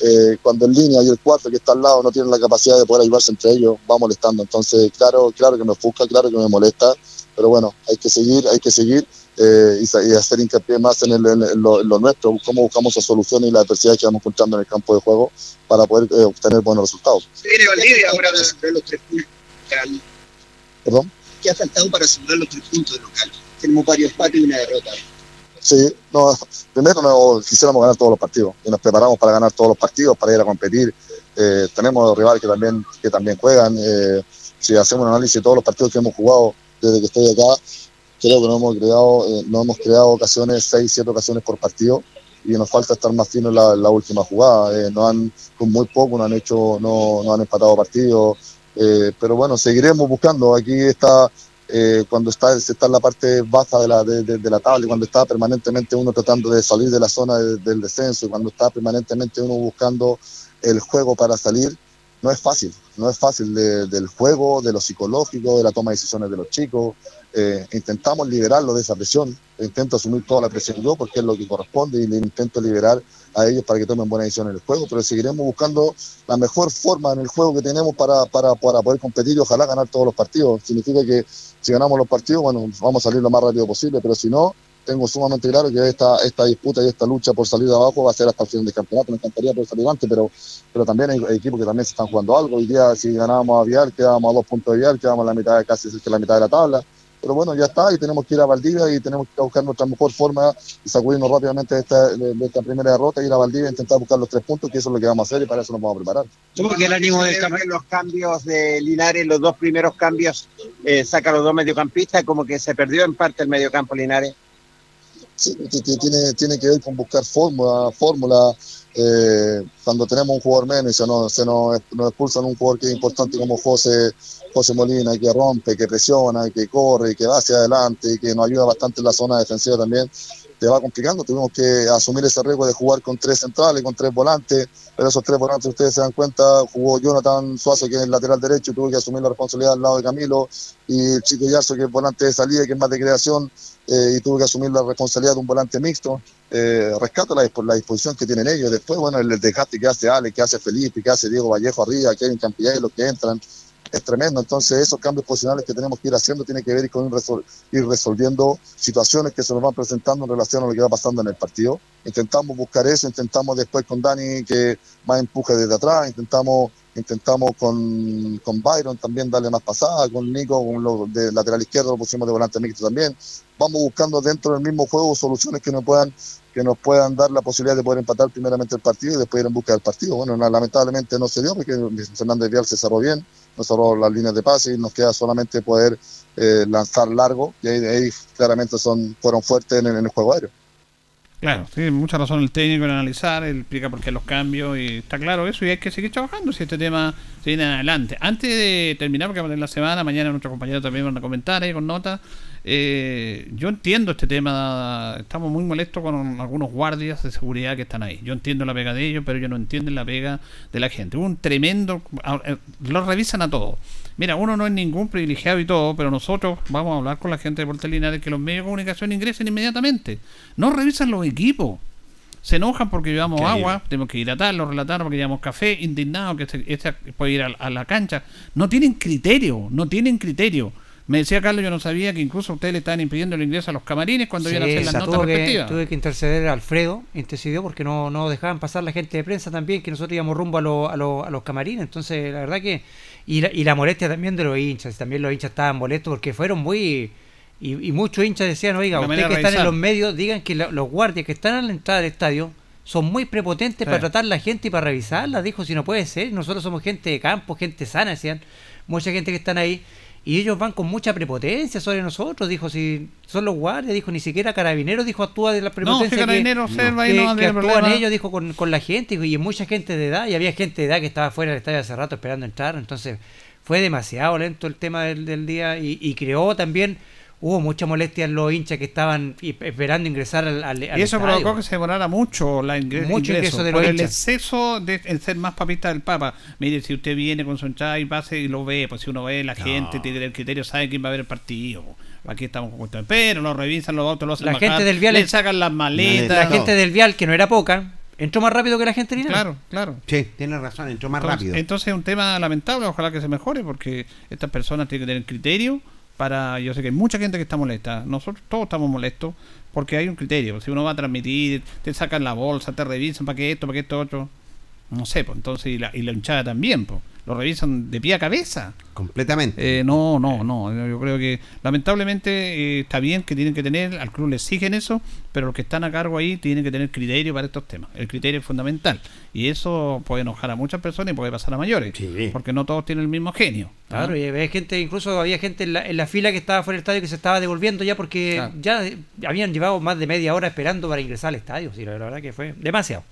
eh, cuando en línea y el cuarto que está al lado no tienen la capacidad de poder ayudarse entre ellos, va molestando. Entonces, claro, claro que me ofusca, claro que me molesta, pero bueno, hay que seguir, hay que seguir eh, y, sa- y hacer hincapié más en, el- en- lo, en lo nuestro, cómo buscamos las soluciones y las adversidades que vamos encontrando en el campo de juego para poder eh, obtener buenos resultados. Viene Valdivia ahora para asegurar los tres puntos local. ¿Perdón? ¿Qué ha faltado para asegurar los tres puntos de local? Tenemos varios empates y una derrota. Sí, no, primero no, quisiéramos ganar todos los partidos y nos preparamos para ganar todos los partidos, para ir a competir. Eh, tenemos rivales que también, que también juegan. eh, si hacemos un análisis de todos los partidos que hemos jugado desde que estoy acá, creo que no hemos creado, eh, no hemos creado ocasiones, seis, siete ocasiones por partido y nos falta estar más finos en la, última jugada. Eh, no han, con muy poco, no han hecho, no, no han empatado partidos. Eh, pero bueno, seguiremos buscando. Aquí está eh, cuando está, se está en la parte baja de la, de, la tabla y cuando está permanentemente uno tratando de salir de la zona de- del descenso cuando está permanentemente uno buscando el juego para salir, no es fácil, no es fácil de- del juego, de lo psicológico, de la toma de decisiones de los chicos. Eh, intentamos liberarlo de esa presión, intento asumir toda la presión yo porque es lo que corresponde y le intento liberar a ellos para que tomen buenas decisiones en el juego, pero seguiremos buscando la mejor forma en el juego que tenemos para, para, para poder competir y ojalá ganar todos los partidos. Significa que si ganamos los partidos, bueno, vamos a salir lo más rápido posible, pero si no, tengo sumamente claro que esta, esta disputa y esta lucha por salir de abajo va a ser hasta el final del campeonato. Me encantaría poder salir antes, pero, pero también hay, hay equipos que también se están jugando algo. Hoy día, si ganábamos a Vial, quedábamos a dos puntos de Vial, quedábamos a la mitad, de- casi que la mitad de la tabla. Pero bueno, ya está, y tenemos que ir a Valdivia y tenemos que buscar nuestra mejor forma y sacudirnos rápidamente de esta, de, de esta primera derrota, ir a Valdivia e intentar buscar los tres puntos, que eso es lo que vamos a hacer y para eso nos vamos a preparar. ¿Cómo que el ánimo de los cambios de Linares, los dos primeros cambios, eh, saca a los dos mediocampistas, como que se perdió en parte el mediocampo Linares? Tiene, tiene que ver con buscar fórmula, fórmula eh, cuando tenemos un jugador menos se nos, se nos expulsan un jugador que es importante como José, José Molina, que rompe, que presiona, que corre, que va hacia adelante y que nos ayuda bastante en la zona defensiva también, te va complicando. Tuvimos que asumir ese riesgo de jugar con tres centrales, con tres volantes, pero esos tres volantes, ustedes se dan cuenta, jugó Jonathan Suazo, que es el lateral derecho, tuvo que asumir la responsabilidad al lado de Camilo, y el chico Yarzo, que es volante de salida, que es más de creación, eh, y tuvo que asumir la responsabilidad de un volante mixto. Eh, rescato la, la disposición que tienen ellos. Después, bueno, el, desgaste que hace Ale, que hace Felipe, que hace Diego Vallejo arriba, Kevin Campillay, los que entran, es tremendo. Entonces, esos cambios posicionales que tenemos que ir haciendo tiene que ver con resol- ir resolviendo situaciones que se nos van presentando en relación a lo que va pasando en el partido. Intentamos buscar eso, intentamos después con Dani que más empuje desde atrás, intentamos intentamos con, con Byron también darle más pasada, con Nico con lo de lateral izquierdo lo pusimos de volante mixto también. Vamos buscando dentro del mismo juego soluciones que nos puedan que nos puedan dar la posibilidad de poder empatar primeramente el partido y después ir en busca del partido. Bueno, lamentablemente no se dio porque Fernández Vial se cerró bien, nos cerró las líneas de pase y nos queda solamente poder eh, lanzar largo y ahí, ahí claramente son fueron fuertes en, el- juego aéreo. Claro, tiene mucha razón el técnico en analizar, explica por qué los cambios y está claro eso y hay que seguir trabajando si este tema se viene adelante. Antes de terminar, porque vamos a tener la semana, mañana nuestros compañeros también van a comentar ahí con notas. Eh, yo entiendo este tema, estamos muy molestos con algunos guardias de seguridad que están ahí. Yo entiendo la pega de ellos, pero ellos no entienden la pega de la gente. Un tremendo, lo revisan a todos. Mira, uno no es ningún privilegiado y todo, pero nosotros vamos a hablar con la gente de Puerto Linares que los medios de comunicación ingresen inmediatamente. No revisan los equipos. Se enojan porque llevamos Qué agua, tenemos que hidratarlo, relatarlo porque llevamos café, indignados que este, este puede ir a, a la cancha. No tienen criterio, no tienen criterio. Me decía Carlos, yo no sabía que incluso ustedes le estaban impidiendo el ingreso a los camarines cuando iban a hacer las notas tuvo que, respectivas. tuve que interceder Alfredo, intercedió porque no, no dejaban pasar la gente de prensa también, que nosotros íbamos rumbo a, lo- a, lo- a los camarines. Entonces, la verdad que. Y la, y la molestia también de los hinchas, también los hinchas estaban molestos porque fueron muy. Y, y muchos hinchas decían, oiga, ustedes que están en los medios, digan que la- los guardias que están a la entrada del estadio son muy prepotentes Sí. para tratar a la gente y para revisarla. Dijo, si no puede ser, nosotros somos gente de campo, gente sana, decían, mucha gente que están ahí. Y ellos van con mucha prepotencia sobre nosotros, dijo, si son los guardias, dijo, ni siquiera carabineros, dijo, actúa de la prepotencia si Carabineros que, observa y que- no que actúan problema. ellos, dijo, con, con la gente, y hay mucha gente de edad, y había gente de edad que estaba fuera del estadio hace rato esperando entrar, entonces fue demasiado lento el tema del, del día, y, y creó también, hubo mucha molestia en los hinchas que estaban esperando ingresar al, Y eso estadio. provocó que se demorara mucho la ingre- Mucho ingreso de por los el hinchas. exceso de el ser más papista del Papa. Mire, si usted viene con su entrada y pase y lo ve, pues si uno ve la gente, tiene el criterio, sabe quién va a ver el partido. Aquí estamos con cuestiones. Pero lo revisan los autos, lo hacen La bajar, gente del vial le sacan las maletas. la gente del vial, que no era poca, entró más rápido que la gente linares. Claro, claro. Sí, tienes razón, entró más Entonces, rápido. entonces es un tema lamentable, ojalá que se mejore, porque estas personas tienen que tener criterio para, yo sé que hay mucha gente que está molesta, nosotros todos estamos molestos, porque hay un criterio, si uno va a transmitir, te sacan la bolsa, te revisan para que esto, para que esto otro, no sé, pues entonces, y la, y la hinchada también, pues, lo revisan de pie a cabeza. Completamente. Eh, no, no, no. Yo creo que lamentablemente eh, está bien que tienen que tener, al club le exigen eso, pero los que están a cargo ahí tienen que tener criterio para estos temas. El criterio es fundamental. Y eso puede enojar a muchas personas y puede pasar a mayores. Porque no todos tienen el mismo genio. ¿no? Claro, y había gente, incluso había gente en la, en la fila que estaba fuera del estadio que se estaba devolviendo ya porque ya habían llevado más de media hora esperando para ingresar al estadio. Sí, la verdad que fue demasiado.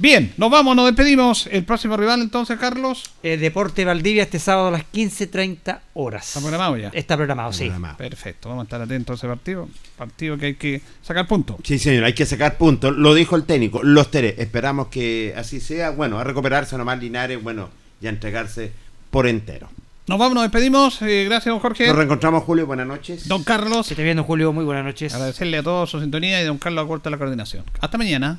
Bien, nos vamos, nos despedimos. El próximo rival entonces, Carlos. Eh, Deporte Valdivia este sábado a las 15.30 horas. ¿Está programado ya? Está programado, sí. Perfecto, vamos a estar atentos a ese partido. Partido que hay que sacar puntos. Sí, señor, hay que sacar puntos. Lo dijo el técnico, los Tere. Esperamos que así sea. Bueno, a recuperarse nomás Linares, bueno, y a entregarse por entero. Nos vamos, nos despedimos. Eh, gracias, don Jorge. Nos reencontramos, Julio. Buenas noches. Don Carlos. Que te viendo, Julio. Muy buenas noches. Agradecerle a todos su sintonía y don Carlos Acorta la coordinación. Hasta mañana.